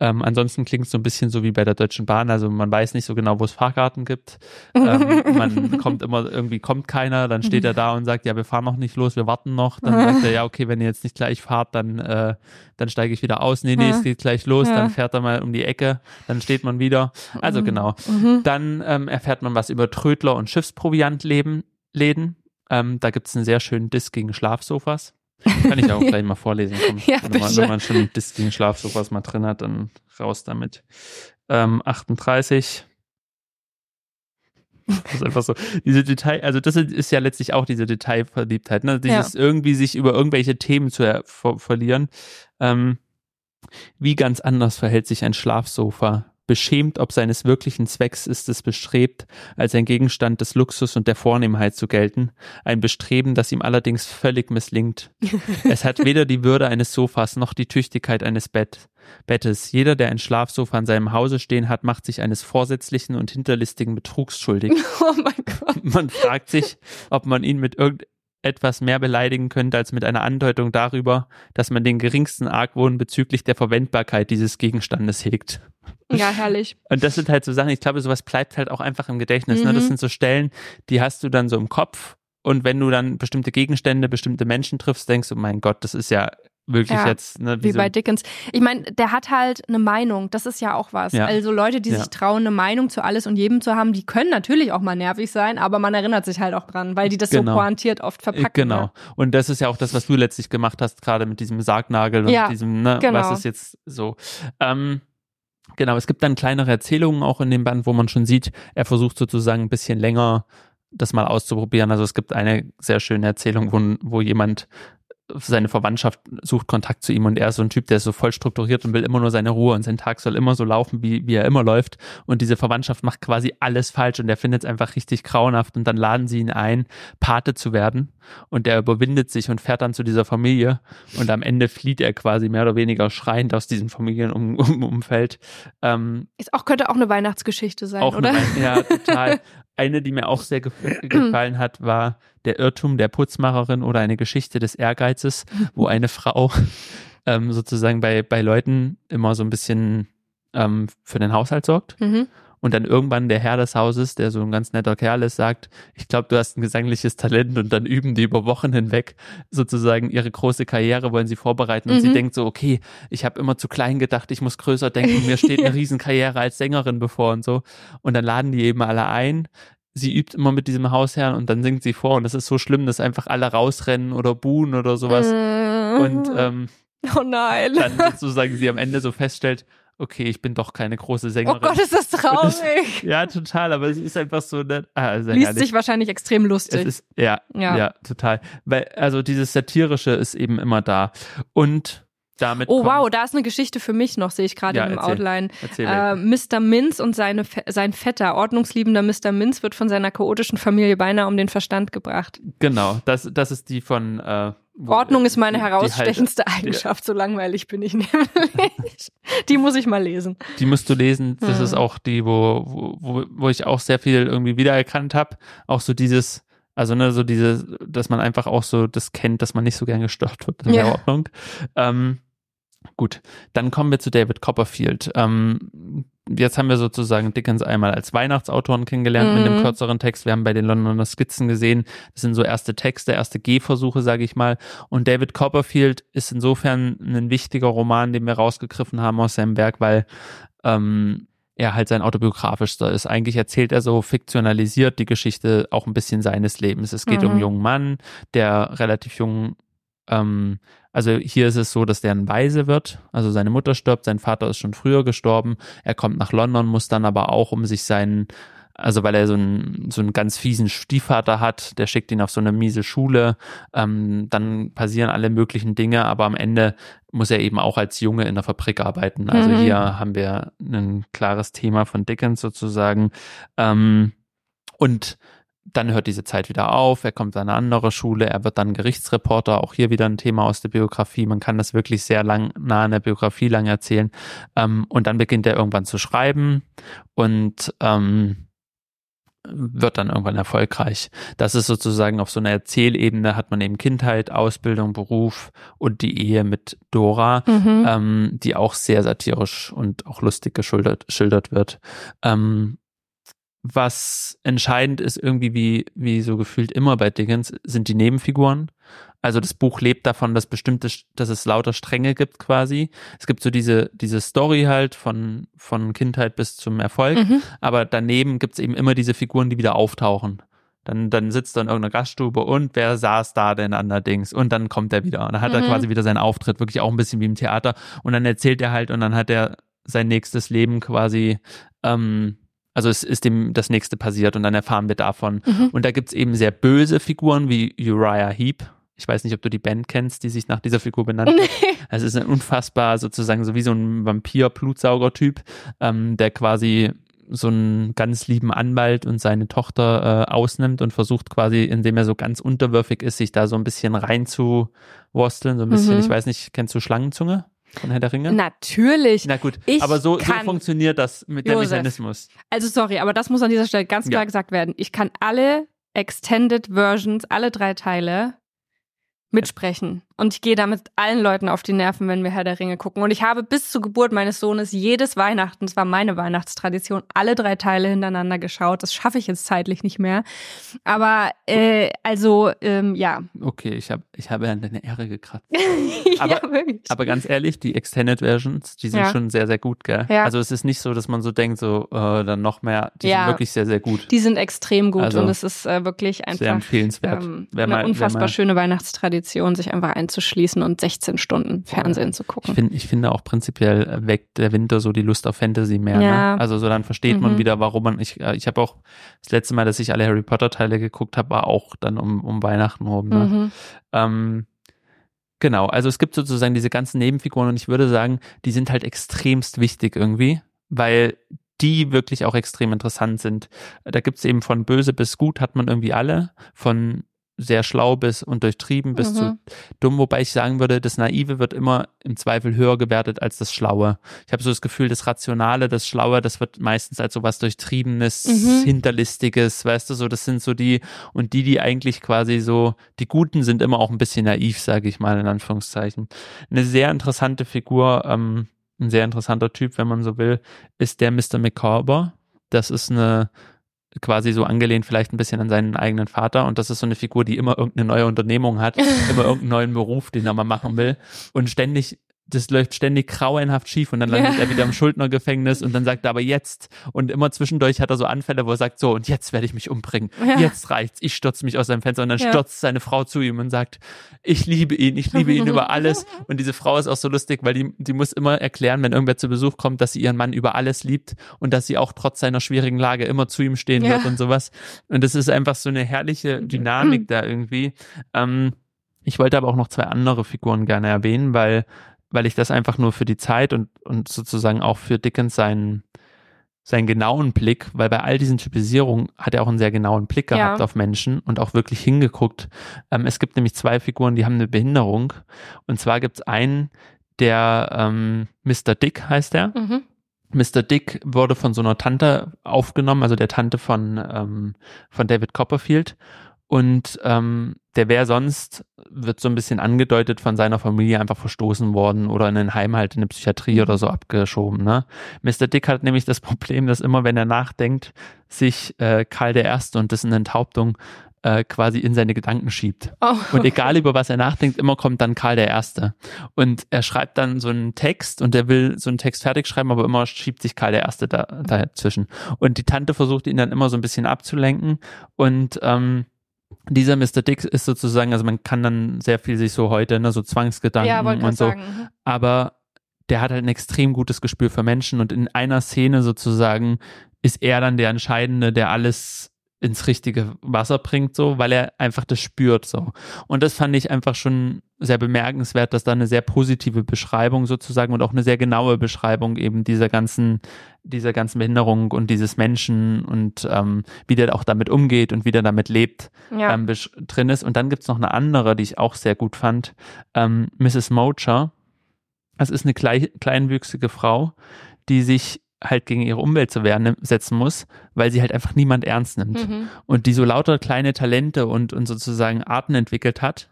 Ähm, ansonsten klingt es so ein bisschen so wie bei der Deutschen Bahn. Also man weiß nicht so genau, wo es Fahrkarten gibt. Ähm, man kommt immer, irgendwie kommt keiner, dann steht er da und sagt, ja, wir fahren noch nicht los, wir warten noch. Dann sagt er, ja, okay, wenn ihr jetzt nicht gleich fahrt, dann, äh, dann steige ich wieder aus. Nee, nee, es geht gleich los. Ja. Dann fährt er mal um die Ecke, dann steht man wieder. Also mhm. genau. Mhm. Dann ähm, erfährt man was über Trödler und Schiffsproviantläden. Ähm, da gibt es einen sehr schönen Disk gegen Schlafsofas. Kann ich auch gleich mal vorlesen. Komm, ja, wenn, man, wenn man schon das Ding Schlafsofas mal drin hat, dann raus damit. Ähm, 38. Das ist einfach so. Diese Detail, also das ist ja letztlich auch diese Detailverliebtheit, ne? Dieses ja. irgendwie sich über irgendwelche Themen zu ver verlieren. Ähm, wie ganz anders verhält sich ein Schlafsofa beschämt ob seines wirklichen Zwecks ist es bestrebt, als ein Gegenstand des Luxus und der Vornehmheit zu gelten, ein Bestreben, das ihm allerdings völlig misslingt. es hat weder die Würde eines Sofas noch die Tüchtigkeit eines Bett, Bettes. Jeder, der ein Schlafsofa in seinem Hause stehen hat, macht sich eines vorsätzlichen und hinterlistigen Betrugs schuldig. Oh mein Gott. Man fragt sich, ob man ihn mit irgend etwas mehr beleidigen könnte als mit einer Andeutung darüber, dass man den geringsten Argwohn bezüglich der Verwendbarkeit dieses Gegenstandes hegt. Ja, herrlich. Und das sind halt so Sachen, ich glaube, sowas bleibt halt auch einfach im Gedächtnis. Mhm. Ne? Das mhm. sind so Stellen, die hast du dann so im Kopf. Und wenn du dann bestimmte Gegenstände, bestimmte Menschen triffst, denkst du, mein Gott, das ist ja wirklich ja, jetzt. Ne, wie, wie so bei Dickens. Ich meine, der hat halt eine Meinung. Das ist ja auch was. Ja. Also Leute, die ja. sich trauen, eine Meinung zu alles und jedem zu haben, die können natürlich auch mal nervig sein, aber man erinnert sich halt auch dran, weil die das genau. so pointiert oft verpacken. Genau. Ne? Und das ist ja auch das, was du letztlich gemacht hast, gerade mit diesem Sargnagel und diesem, ne, genau. was ist jetzt so. Ähm, Genau, es gibt dann kleinere Erzählungen auch in dem Band, wo man schon sieht, er versucht sozusagen ein bisschen länger das mal auszuprobieren. Also es gibt eine sehr schöne Erzählung, wo, wo jemand seine Verwandtschaft sucht Kontakt zu ihm und er ist so ein Typ, der ist so voll strukturiert und will immer nur seine Ruhe und sein Tag soll immer so laufen, wie, wie er immer läuft. Und diese Verwandtschaft macht quasi alles falsch und er findet es einfach richtig grauenhaft und dann laden sie ihn ein, Pate zu werden und er überwindet sich und fährt dann zu dieser Familie und am Ende flieht er quasi mehr oder weniger schreiend aus diesem Familienumfeld. Ähm, ist auch, könnte auch eine Weihnachtsgeschichte sein, oder? Eine, ja, total. Eine, die mir auch sehr gefallen hat, war der Irrtum der Putzmacherin oder eine Geschichte des Ehrgeizes, wo eine Frau ähm, sozusagen bei, bei Leuten immer so ein bisschen ähm, für den Haushalt sorgt. Mhm und dann irgendwann der Herr des Hauses, der so ein ganz netter Kerl ist, sagt, ich glaube, du hast ein gesangliches Talent und dann üben die über Wochen hinweg sozusagen ihre große Karriere, wollen sie vorbereiten und mhm. sie denkt so, okay, ich habe immer zu klein gedacht, ich muss größer denken, mir steht eine Riesenkarriere als Sängerin bevor und so und dann laden die eben alle ein, sie übt immer mit diesem Hausherrn und dann singt sie vor und das ist so schlimm, dass einfach alle rausrennen oder buhen oder sowas. Mhm. Und ähm, oh nein. dann sozusagen sie am Ende so feststellt, okay, ich bin doch keine große Sängerin. Oh Gott, ist das traurig. ja, total, aber es ist einfach so nett. Ah, Liest sich wahrscheinlich extrem lustig. Ist, ja, ja, ja, total. Weil, also dieses Satirische ist eben immer da. Und damit. Oh wow, da ist eine Geschichte für mich noch, sehe ich gerade ja, im erzähl, Outline. Erzähl äh, Mr. Minz und seine, sein Vetter, ordnungsliebender Mr. Minz, wird von seiner chaotischen Familie beinahe um den Verstand gebracht. Genau, das, das ist die von äh, Ordnung ist meine herausstechendste die, Eigenschaft, so langweilig bin ich nämlich. die muss ich mal lesen. Die musst du lesen. Das hm. ist auch die, wo, wo, wo ich auch sehr viel irgendwie wiedererkannt habe. Auch so dieses, Also ne, so diese, dass man einfach auch so das kennt, dass man nicht so gern gestört wird in Ja. der Ordnung. Ähm, gut, dann kommen wir zu David Copperfield. Ähm, jetzt haben wir sozusagen Dickens einmal als Weihnachtsautoren kennengelernt mit Mhm. dem kürzeren Text. Wir haben bei den Londoner Skizzen gesehen, das sind so erste Texte, erste Gehversuche, sage ich mal. Und David Copperfield ist insofern ein wichtiger Roman, den wir rausgegriffen haben aus seinem Werk, weil ähm, er halt sein autobiografischster ist. Eigentlich erzählt er so fiktionalisiert die Geschichte auch ein bisschen seines Lebens. Es geht um einen Mhm. jungen Mann, der relativ jung, ähm, also hier ist es so, dass der ein Waise wird. Also seine Mutter stirbt, sein Vater ist schon früher gestorben. Er kommt nach London, muss dann aber auch um sich seinen also weil er so einen, so einen ganz fiesen Stiefvater hat, der schickt ihn auf so eine miese Schule, ähm, dann passieren alle möglichen Dinge, aber am Ende muss er eben auch als Junge in der Fabrik arbeiten. Also Mhm. hier haben wir ein klares Thema von Dickens sozusagen. Ähm, und dann hört diese Zeit wieder auf, er kommt an eine andere Schule, er wird dann Gerichtsreporter, auch hier wieder ein Thema aus der Biografie. Man kann das wirklich sehr lang, nah an der Biografie lang erzählen. Ähm, und dann beginnt er irgendwann zu schreiben und ähm, wird dann irgendwann erfolgreich. Das ist sozusagen auf so einer Erzählebene hat man eben Kindheit, Ausbildung, Beruf und die Ehe mit Dora, Mhm. ähm, die auch sehr satirisch und auch lustig geschildert, schildert wird. Ähm, was entscheidend ist irgendwie wie, wie so gefühlt immer bei Dickens, sind die Nebenfiguren. Also das Buch lebt davon, dass bestimmte, dass es lauter Stränge gibt quasi. Es gibt so diese, diese Story halt von, von Kindheit bis zum Erfolg, Mhm. aber daneben gibt's eben immer diese Figuren, die wieder auftauchen. Dann, dann sitzt er in irgendeiner Gaststube und wer saß da denn an der Dings? Und dann kommt er wieder. Und dann hat er Mhm. quasi wieder seinen Auftritt, wirklich auch ein bisschen wie im Theater. Und dann erzählt er halt und dann hat er sein nächstes Leben quasi, ähm, also es ist dem das nächste passiert und dann erfahren wir davon. Mhm. Und da gibt's eben sehr böse Figuren wie Uriah Heep. Ich weiß nicht, ob du die Band kennst, die sich nach dieser Figur benannt hat. Es ist ein unfassbar sozusagen so wie so ein Vampir-Blutsauger-Typ, ähm, der quasi so einen ganz lieben Anwalt und seine Tochter äh, ausnimmt und versucht quasi, indem er so ganz unterwürfig ist, sich da so ein bisschen reinzuwursteln. So ein bisschen, Mhm. ich weiß nicht, kennst du Schlangenzunge von Herr der Ringe? Natürlich. Na gut, Ich aber so, so funktioniert das mit dem Josef. Mechanismus. Also sorry, aber das muss an dieser Stelle ganz klar Ja. gesagt werden. Ich kann alle Extended Versions, alle drei Teile mitsprechen. Und ich gehe damit allen Leuten auf die Nerven, wenn wir Herr der Ringe gucken. Und ich habe bis zur Geburt meines Sohnes jedes Weihnachten, das war meine Weihnachtstradition, alle drei Teile hintereinander geschaut. Das schaffe ich jetzt zeitlich nicht mehr. Aber äh, also, ähm, ja. Okay, ich, hab, ich habe an deine Ehre gekratzt. ja, Aber- wirklich. Aber ganz ehrlich, die Extended Versions, die sind Ja. schon sehr, sehr gut, gell? Ja. Also es ist nicht so, dass man so denkt, so äh, dann noch mehr. Die Ja. sind wirklich sehr, sehr gut. Die sind extrem gut Also, und es ist äh, wirklich einfach sehr empfehlenswert. ähm, eine mal- unfassbar schöne Weihnachtstradition, sich einfach einzuschließen und 16 Stunden Fernsehen zu Ich gucken. finde, ich finde auch prinzipiell äh, weckt der Winter so die Lust auf Fantasy mehr. Ja. Ne? Also so dann versteht man Mhm. wieder, warum man. Ich, äh, ich habe auch das letzte Mal, dass ich alle Harry Potter Teile geguckt habe, war auch dann um, um Weihnachten rum. Ne? Mhm. Ähm, genau, also es gibt sozusagen diese ganzen Nebenfiguren und ich würde sagen, die sind halt extremst wichtig irgendwie, weil die wirklich auch extrem interessant sind. Da gibt's eben von böse bis gut hat man irgendwie alle, von sehr schlau bis und durchtrieben bis Mhm. zu dumm, wobei ich sagen würde, das Naive wird immer im Zweifel höher gewertet als das Schlaue. Ich habe so das Gefühl, das Rationale, das Schlaue, das wird meistens als so was Durchtriebenes, Mhm. Hinterlistiges, weißt du, so, das sind so die, und die, die eigentlich quasi so, die Guten sind immer auch ein bisschen naiv, sage ich mal, in Anführungszeichen. Eine sehr interessante Figur, ähm, ein sehr interessanter Typ, wenn man so will, ist der Mr. Micawber. Das ist eine, quasi so angelehnt vielleicht ein bisschen an seinen eigenen Vater. Und das ist so eine Figur, die immer irgendeine neue Unternehmung hat, immer irgendeinen neuen Beruf, den er mal machen will. Und ständig das läuft ständig grauenhaft schief und dann landet Ja. er wieder im Schuldnergefängnis und dann sagt er aber jetzt und immer zwischendurch hat er so Anfälle, wo er sagt so und jetzt werde ich mich umbringen, Ja. jetzt reicht's, ich stürze mich aus seinem Fenster und dann Ja. stürzt seine Frau zu ihm und sagt, ich liebe ihn, ich liebe ihn über alles und diese Frau ist auch so lustig, weil die, die muss immer erklären, wenn irgendwer zu Besuch kommt, dass sie ihren Mann über alles liebt und dass sie auch trotz seiner schwierigen Lage immer zu ihm stehen wird und sowas und das ist einfach so eine herrliche Dynamik da irgendwie. Ähm, ich wollte aber auch noch zwei andere Figuren gerne erwähnen, weil weil ich das einfach nur für die Zeit und, und sozusagen auch für Dickens seinen, seinen genauen Blick, weil bei all diesen Typisierungen hat er auch einen sehr genauen Blick Ja. gehabt auf Menschen und auch wirklich hingeguckt. Ähm, es gibt nämlich zwei Figuren, die haben eine Behinderung. Und zwar gibt es einen, der ähm, Mr. Dick heißt er. Mhm. Mr. Dick wurde von so einer Tante aufgenommen, also der Tante von, ähm, von David Copperfield. Und ähm, der wäre sonst, wird so ein bisschen angedeutet, von seiner Familie einfach verstoßen worden oder in ein Heim halt in eine Psychiatrie oder so abgeschoben. Ne? Mr. Dick hat nämlich das Problem, dass immer, wenn er nachdenkt, sich äh, Karl I. und dessen Enthauptung äh, quasi in seine Gedanken schiebt. Oh. Und egal über was er nachdenkt, immer kommt dann Karl der Erste. Und er schreibt dann so einen Text und er will so einen Text fertig schreiben, aber immer schiebt sich Karl der Erste da, dazwischen. Und die Tante versucht ihn dann immer so ein bisschen abzulenken und ähm, dieser Mr. Dick ist sozusagen, also man kann dann sehr viel sich so heute, ne, so Zwangsgedanken Ja, und so, sagen. Mhm. aber der hat halt ein extrem gutes Gespür für Menschen und in einer Szene sozusagen ist er dann der Entscheidende, der alles ins richtige Wasser bringt, so, weil er einfach das spürt, so. Und das fand ich einfach schon sehr bemerkenswert, dass da eine sehr positive Beschreibung sozusagen und auch eine sehr genaue Beschreibung eben dieser ganzen, dieser ganzen Behinderung und dieses Menschen und ähm, wie der auch damit umgeht und wie der damit lebt, Ja. ähm, drin ist. Und dann gibt's noch eine andere, die ich auch sehr gut fand, ähm, Mrs. Mocher. Das ist eine klei kleinwüchsige Frau, die sich halt gegen ihre Umwelt zu Wehr setzen muss, weil sie halt einfach niemand ernst nimmt Mhm. und die so lauter kleine Talente und, und sozusagen Arten entwickelt hat,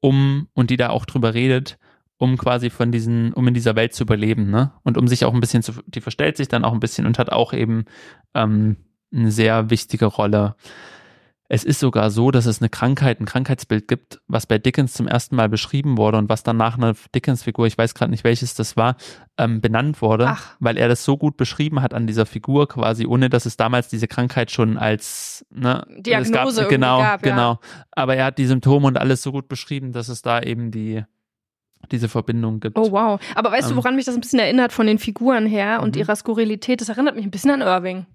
um, und die da auch drüber redet, um quasi von diesen, um in dieser Welt zu überleben, ne? Und um sich auch ein bisschen zu, die verstellt sich dann auch ein bisschen und hat auch eben ähm, eine sehr wichtige Rolle. Es ist sogar so, dass es eine Krankheit, ein Krankheitsbild gibt, was bei Dickens zum ersten Mal beschrieben wurde und was dann nach einer Dickens-Figur, ich weiß gerade nicht welches das war, ähm, benannt wurde, Ach. weil er das so gut beschrieben hat an dieser Figur quasi, ohne dass es damals diese Krankheit schon als ne, Diagnose es gab, irgendwie genau, gab, ja. genau. Aber er hat die Symptome und alles so gut beschrieben, dass es da eben die diese Verbindung gibt. Oh wow. Aber weißt du, Ähm. woran mich das ein bisschen erinnert von den Figuren her und Mhm. ihrer Skurrilität? Das erinnert mich ein bisschen an Irving.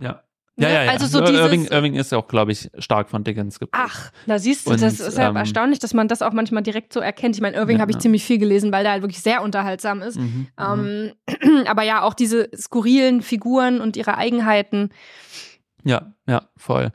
Ja. Ne? Ja, ja, ja. Also so dieses- Irving, Irving ist ja auch, glaube ich, stark von Dickens geprägt. Ach, da siehst du, Und, das ist ja ähm, erstaunlich, dass man das auch manchmal direkt so erkennt. Ich meine, Irving Ja, habe ich ja. ziemlich viel gelesen, weil der halt wirklich sehr unterhaltsam ist. Mhm, mhm. Ähm, aber ja, auch diese skurrilen Figuren und ihre Eigenheiten. Ja, ja, voll.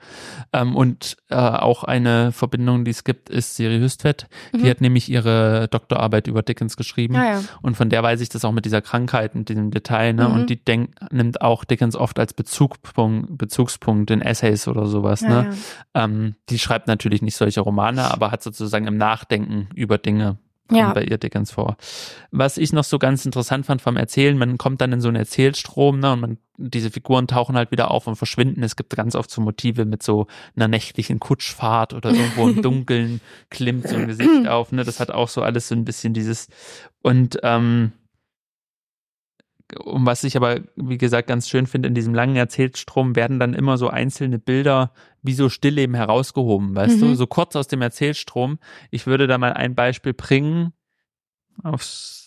Ähm, und äh, auch eine Verbindung, die es gibt, ist Siri Hüstvedt. Mhm. Die hat nämlich ihre Doktorarbeit über Dickens geschrieben. Ja, ja. Und von der weiß ich das auch mit dieser Krankheit, mit diesem Detail. Ne? Mhm. Und die denkt, nimmt auch Dickens oft als Bezugspunkt, Bezugspunkt in Essays oder sowas. ja, ne? ja. Ähm, die schreibt natürlich nicht solche Romane, aber hat sozusagen im Nachdenken über Dinge Ja. bei ihr Dickens vor. Was ich noch so ganz interessant fand vom Erzählen, man kommt dann in so einen Erzählstrom, ne, und man, diese Figuren tauchen halt wieder auf und verschwinden. Es gibt ganz oft so Motive mit so einer nächtlichen Kutschfahrt oder irgendwo im Dunkeln klimmt so ein Gesicht auf, ne, das hat auch so alles so ein bisschen dieses, und, ähm, um was ich aber, wie gesagt, ganz schön finde, in diesem langen Erzählstrom werden dann immer so einzelne Bilder wie so Stillleben herausgehoben, weißt du? Mhm. So kurz aus dem Erzählstrom. Ich würde da mal ein Beispiel bringen. Aufs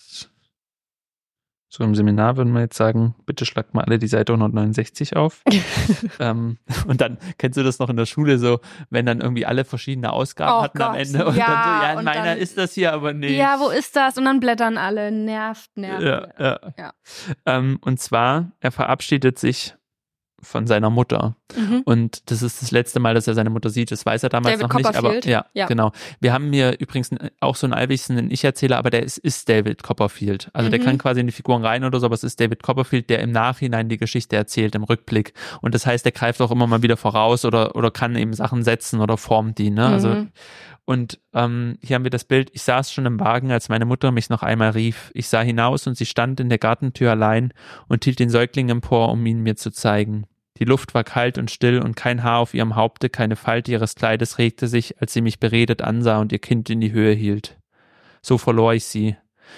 so im Seminar würden wir jetzt sagen, bitte schlagt mal alle die Seite 169 auf. ähm, und dann kennst du das noch in der Schule so, wenn dann irgendwie alle verschiedene Ausgaben Oh hatten am Gott, Ende und ja, dann so, ja, in meiner dann- ist das hier aber nicht. Ja, wo ist das? Und dann blättern alle. Nervt, nervt. Ja, ja. Ja. Ähm, und zwar, er verabschiedet sich von seiner Mutter. Mhm. Und das ist das letzte Mal, dass er seine Mutter sieht. Das weiß er damals David noch nicht. Aber ja, Ja. genau. Wir haben hier übrigens auch so einen allwissenden Ich-Erzähler, aber der ist, ist David Copperfield. Also der Mhm. kann quasi in die Figuren rein oder so, aber es ist David Copperfield, der im Nachhinein die Geschichte erzählt, im Rückblick. Und das heißt, der greift auch immer mal wieder voraus oder, oder kann eben Sachen setzen oder formt die. Ne? Also Mhm. Und ähm, hier haben wir das Bild, ich saß schon im Wagen, als meine Mutter mich noch einmal rief. Ich sah hinaus und sie stand in der Gartentür allein und hielt den Säugling empor, um ihn mir zu zeigen. Die Luft war kalt und still und kein Haar auf ihrem Haupte, keine Falte ihres Kleides regte sich, als sie mich beredet ansah und ihr Kind in die Höhe hielt. So verlor ich sie.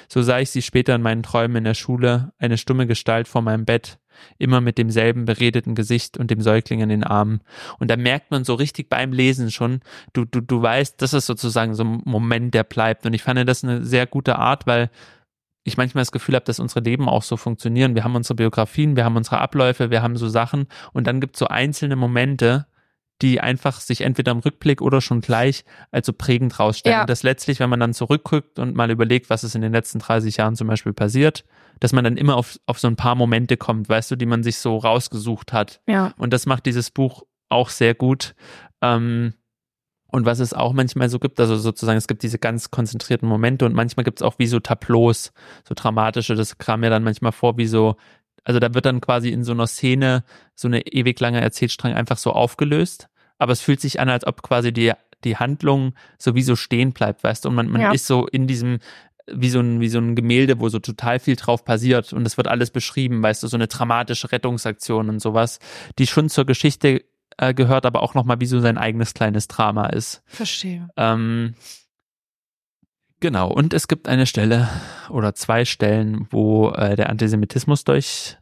So sah ich sie später in meinen Träumen in der Schule, eine stumme Gestalt vor meinem Bett, immer mit demselben beredeten Gesicht und dem Säugling in den Armen. Und da merkt man so richtig beim Lesen schon, du, du, du weißt, das ist sozusagen so ein Moment, der bleibt. Und ich fand das eine sehr gute Art, weil ich manchmal das Gefühl habe, dass unsere Leben auch so funktionieren. Wir haben unsere Biografien, wir haben unsere Abläufe, wir haben so Sachen und dann gibt es so einzelne Momente, die einfach sich entweder im Rückblick oder schon gleich als so prägend rausstellen. Ja. Und das letztlich, wenn man dann zurückguckt und mal überlegt, was ist in den letzten 30 Jahren zum Beispiel passiert, dass man dann immer auf, auf so ein paar Momente kommt, weißt du, die man sich so rausgesucht hat. Ja. Und das macht dieses Buch auch sehr gut. Ähm, und was es auch manchmal so gibt, also sozusagen, es gibt diese ganz konzentrierten Momente und manchmal gibt es auch wie so Tableaus, so dramatische, das kam mir dann manchmal vor wie so, also da wird dann quasi in so einer Szene so eine ewig lange Erzählstrang einfach so aufgelöst. Aber es fühlt sich an, als ob quasi die, die Handlung sowieso stehen bleibt, weißt du, und man, man Ja. ist so in diesem, wie so, ein, wie so ein Gemälde, wo so total viel drauf passiert und es wird alles beschrieben, weißt du, so eine dramatische Rettungsaktion und sowas, die schon zur Geschichte äh, gehört, aber auch nochmal wie so sein eigenes kleines Drama ist. Verstehe. Ähm, genau, und es gibt eine Stelle oder zwei Stellen, wo äh, der Antisemitismus durch,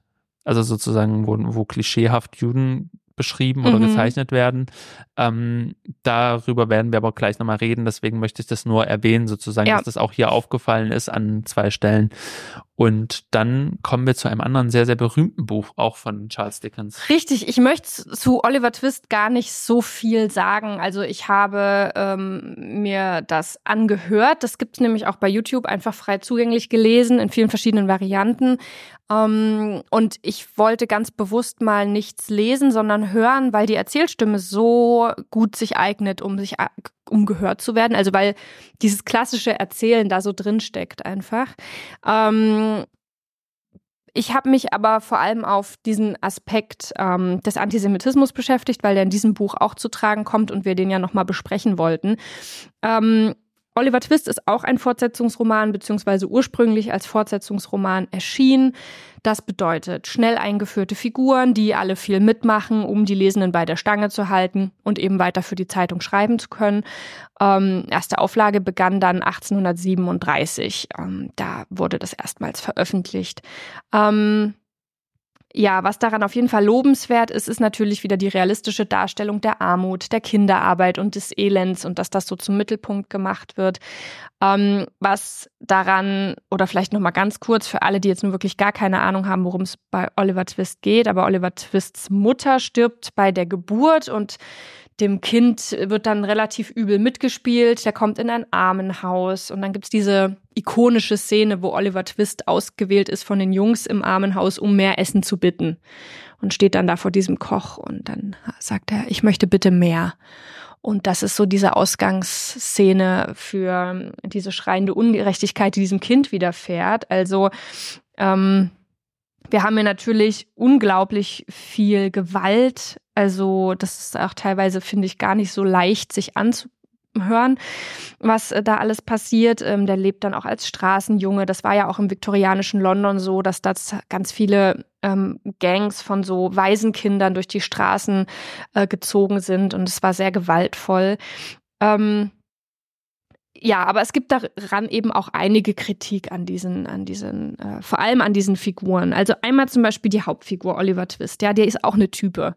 also sozusagen, wo, wo klischeehaft Juden beschrieben oder Mhm. gezeichnet werden. Ähm, darüber werden wir aber gleich nochmal reden, deswegen möchte ich das nur erwähnen, sozusagen, Ja. dass das auch hier aufgefallen ist an zwei Stellen. Und dann kommen wir zu einem anderen sehr, sehr berühmten Buch, auch von Charles Dickens. Richtig, ich möchte zu Oliver Twist gar nicht so viel sagen. Also ich habe ähm, mir das angehört. Das gibt es nämlich auch bei YouTube einfach frei zugänglich gelesen in vielen verschiedenen Varianten. Ähm, und ich wollte ganz bewusst mal nichts lesen, sondern hören, weil die Erzählstimme so gut sich eignet, um sich a- um gehört zu werden. Also weil dieses klassische Erzählen da so drin steckt einfach. Ähm, ich habe mich aber vor allem auf diesen Aspekt ähm, des Antisemitismus beschäftigt, weil der in diesem Buch auch zu tragen kommt und wir den ja nochmal besprechen wollten. Ähm, Oliver Twist ist auch ein Fortsetzungsroman, beziehungsweise ursprünglich als Fortsetzungsroman erschienen. Das bedeutet schnell eingeführte Figuren, die alle viel mitmachen, um die Lesenden bei der Stange zu halten und eben weiter für die Zeitung schreiben zu können. Ähm, erste Auflage begann dann 1837. Ähm, da wurde das erstmals veröffentlicht. Ähm, ja, was daran auf jeden Fall lobenswert ist, ist natürlich wieder die realistische Darstellung der Armut, der Kinderarbeit und des Elends und dass das so zum Mittelpunkt gemacht wird. Ähm, was daran, oder vielleicht nochmal ganz kurz für alle, die jetzt nur wirklich gar keine Ahnung haben, worum es bei Oliver Twist geht, aber Oliver Twists Mutter stirbt bei der Geburt und dem Kind wird dann relativ übel mitgespielt. Der kommt in ein Armenhaus und dann gibt's diese ikonische Szene, wo Oliver Twist ausgewählt ist von den Jungs im Armenhaus, um mehr Essen zu bitten. Und steht dann da vor diesem Koch und dann sagt er, ich möchte bitte mehr. Und das ist so diese Ausgangsszene für diese schreiende Ungerechtigkeit, die diesem Kind widerfährt. Also ähm, wir haben hier natürlich unglaublich viel Gewalt. Also das ist auch teilweise, finde ich, gar nicht so leicht, sich anzuhören, was äh, da alles passiert. Ähm, der lebt dann auch als Straßenjunge. Das war ja auch im viktorianischen London so, dass das ganz viele ähm, Gangs von so Waisenkindern durch die Straßen äh, gezogen sind und es war sehr gewaltvoll. Ähm, ja, aber es gibt daran eben auch einige Kritik an diesen, an diesen, äh, vor allem an diesen Figuren. Also einmal zum Beispiel die Hauptfigur Oliver Twist, ja, der ist auch eine Type.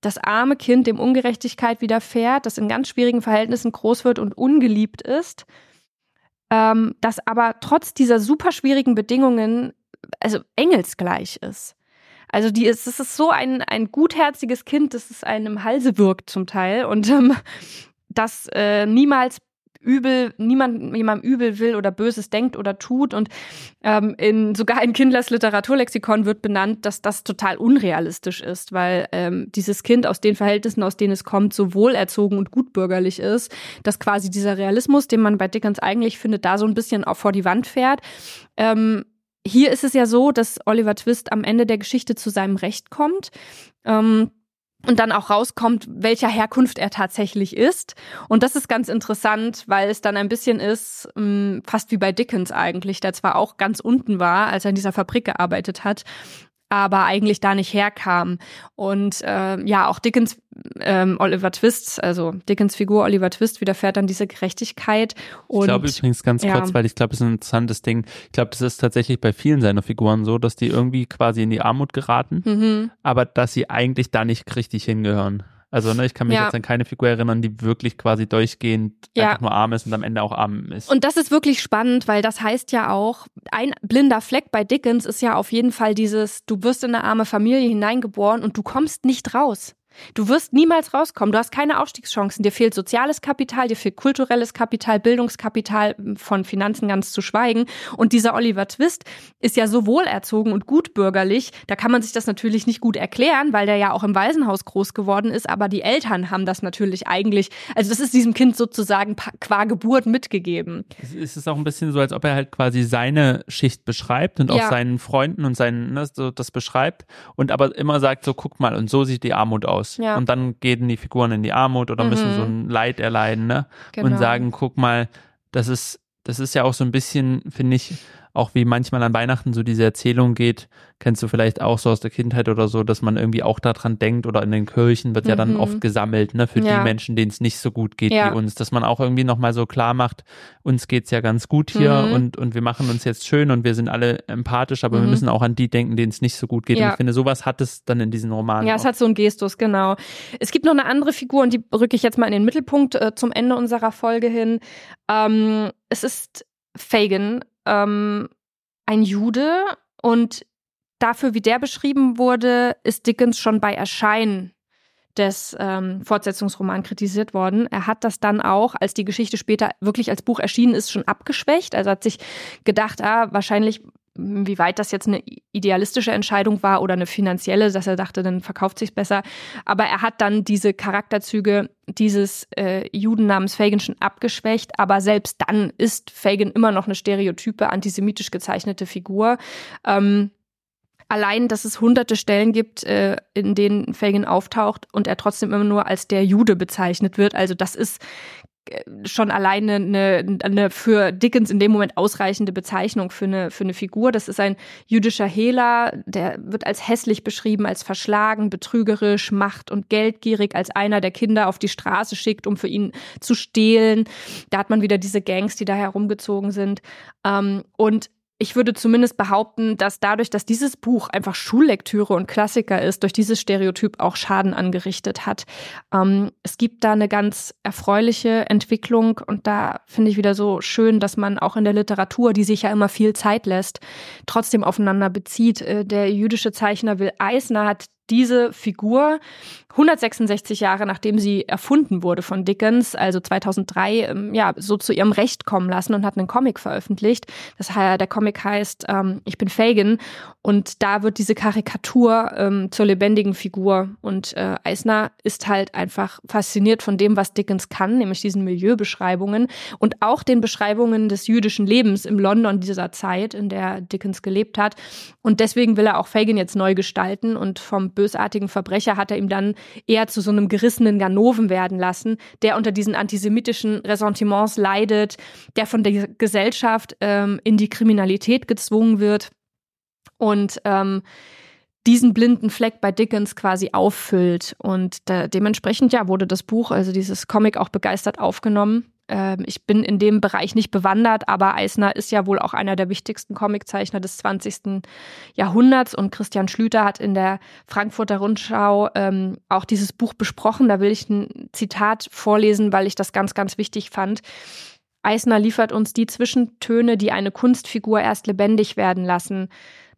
Das arme Kind, dem Ungerechtigkeit widerfährt, das in ganz schwierigen Verhältnissen groß wird und ungeliebt ist, ähm, das aber trotz dieser super schwierigen Bedingungen, also engelsgleich ist. Also die ist, das ist so ein, ein gutherziges Kind, das es einem Halse wirkt zum Teil und ähm, das äh, niemals übel, niemand jemandem übel will oder Böses denkt oder tut. Und ähm, in sogar in Kindlers Literaturlexikon wird benannt, dass das total unrealistisch ist, weil ähm, dieses Kind aus den Verhältnissen, aus denen es kommt, so wohlerzogen und gutbürgerlich ist, dass quasi dieser Realismus, den man bei Dickens eigentlich findet, da so ein bisschen auch vor die Wand fährt. Ähm, hier ist es ja so, dass Oliver Twist am Ende der Geschichte zu seinem Recht kommt. Ähm, und dann auch rauskommt, welcher Herkunft er tatsächlich ist. Und das ist ganz interessant, weil es dann ein bisschen ist, mh, fast wie bei Dickens eigentlich, der zwar auch ganz unten war, als er in dieser Fabrik gearbeitet hat, aber eigentlich da nicht herkam. Und äh, ja, auch Dickens, ähm, Oliver Twist, also Dickens Figur Oliver Twist widerfährt dann diese Gerechtigkeit. Und ich glaube übrigens ganz ja. kurz, weil ich glaube, das ist ein interessantes Ding. Ich glaube, das ist tatsächlich bei vielen seiner Figuren so, dass die irgendwie quasi in die Armut geraten, mhm. aber dass sie eigentlich da nicht richtig hingehören. Also ne, ich kann mich Ja. jetzt an keine Figur erinnern, die wirklich quasi durchgehend Ja. einfach nur arm ist und am Ende auch arm ist. Und das ist wirklich spannend, weil das heißt ja auch, ein blinder Fleck bei Dickens ist ja auf jeden Fall dieses, du wirst in eine arme Familie hineingeboren und du kommst nicht raus. Du wirst niemals rauskommen. Du hast keine Aufstiegschancen. Dir fehlt soziales Kapital, dir fehlt kulturelles Kapital, Bildungskapital, von Finanzen ganz zu schweigen. Und dieser Oliver Twist ist ja so wohlerzogen und gutbürgerlich. Da kann man sich das natürlich nicht gut erklären, weil der ja auch im Waisenhaus groß geworden ist. Aber die Eltern haben das natürlich eigentlich, also das ist diesem Kind sozusagen qua Geburt mitgegeben. Es ist auch ein bisschen so, als ob er halt quasi seine Schicht beschreibt und auch Ja. seinen Freunden und seinen, ne, so das beschreibt und aber immer sagt so, guck mal, und so sieht die Armut aus. Aus. Ja. Und dann gehen die Figuren in die Armut oder müssen Mhm. so ein Leid erleiden, ne? Genau. Und sagen, guck mal, das ist, das ist ja auch so ein bisschen, finde ich, auch wie manchmal an Weihnachten so diese Erzählung geht, kennst du vielleicht auch so aus der Kindheit oder so, dass man irgendwie auch daran denkt oder in den Kirchen wird ja dann Mhm. oft gesammelt, ne, für Ja. die Menschen, denen es nicht so gut geht Ja. wie uns, dass man auch irgendwie nochmal so klar macht, uns geht's ja ganz gut hier Mhm. und, und wir machen uns jetzt schön und wir sind alle empathisch, aber wir Mhm. müssen auch an die denken, denen es nicht so gut geht. Ja. Und ich finde, sowas hat es dann in diesen Romanen. Ja, es auch. hat so einen Gestus, genau. Es gibt noch eine andere Figur und die rücke ich jetzt mal in den Mittelpunkt äh, zum Ende unserer Folge hin. Ähm, es ist Fagin, ähm, ein Jude und dafür, wie der beschrieben wurde, ist Dickens schon bei Erscheinen des ähm, Fortsetzungsromans kritisiert worden. Er hat das dann auch, als die Geschichte später wirklich als Buch erschienen ist, schon abgeschwächt. Also hat sich gedacht, ah, wahrscheinlich, wie weit das jetzt eine idealistische Entscheidung war oder eine finanzielle, dass er dachte, dann verkauft sich's besser. Aber er hat dann diese Charakterzüge dieses äh, Juden namens Fagin schon abgeschwächt. Aber selbst dann ist Fagin immer noch eine stereotype, antisemitisch gezeichnete Figur. Ähm, allein, dass es hunderte Stellen gibt, äh, in denen Fagin auftaucht und er trotzdem immer nur als der Jude bezeichnet wird. Also das ist schon alleine eine, eine für Dickens in dem Moment ausreichende Bezeichnung für eine, für eine Figur. Das ist ein jüdischer Hehler, der wird als hässlich beschrieben, als verschlagen, betrügerisch, macht- und geldgierig, als einer, der Kinder auf die Straße schickt, um für ihn zu stehlen. Da hat man wieder diese Gangs, die da herumgezogen sind. Ähm, und ich würde zumindest behaupten, dass dadurch, dass dieses Buch einfach Schullektüre und Klassiker ist, durch dieses Stereotyp auch Schaden angerichtet hat. Ähm, es gibt da eine ganz erfreuliche Entwicklung und da finde ich wieder so schön, dass man auch in der Literatur, die sich ja immer viel Zeit lässt, trotzdem aufeinander bezieht. Äh, der jüdische Zeichner Will Eisner hat diese Figur 166 Jahre nachdem sie erfunden wurde von Dickens, also 2003, ähm, ja, so zu ihrem Recht kommen lassen und hat einen Comic veröffentlicht. Das der Comic heißt ähm, Ich bin Fagin und da wird diese Karikatur ähm, zur lebendigen Figur und äh, Eisner ist halt einfach fasziniert von dem, was Dickens kann, nämlich diesen Milieubeschreibungen und auch den Beschreibungen des jüdischen Lebens im London dieser Zeit, in der Dickens gelebt hat. Und deswegen will er auch Fagin jetzt neu gestalten und vom bösartigen Verbrecher hat er ihm dann eher zu so einem gerissenen Ganoven werden lassen, der unter diesen antisemitischen Ressentiments leidet, der von der Gesellschaft ähm, in die Kriminalität gezwungen wird und ähm, diesen blinden Fleck bei Dickens quasi auffüllt. Und da, dementsprechend ja wurde das Buch, also dieses Comic, auch begeistert aufgenommen. Ähm, ich bin in dem Bereich nicht bewandert, aber Eisner ist ja wohl auch einer der wichtigsten Comiczeichner des 20. Jahrhunderts und Christian Schlüter hat in der Frankfurter Rundschau ähm, auch dieses Buch besprochen. Da will ich ein Zitat vorlesen, weil ich das ganz, ganz wichtig fand. Eisner liefert uns die Zwischentöne, die eine Kunstfigur erst lebendig werden lassen.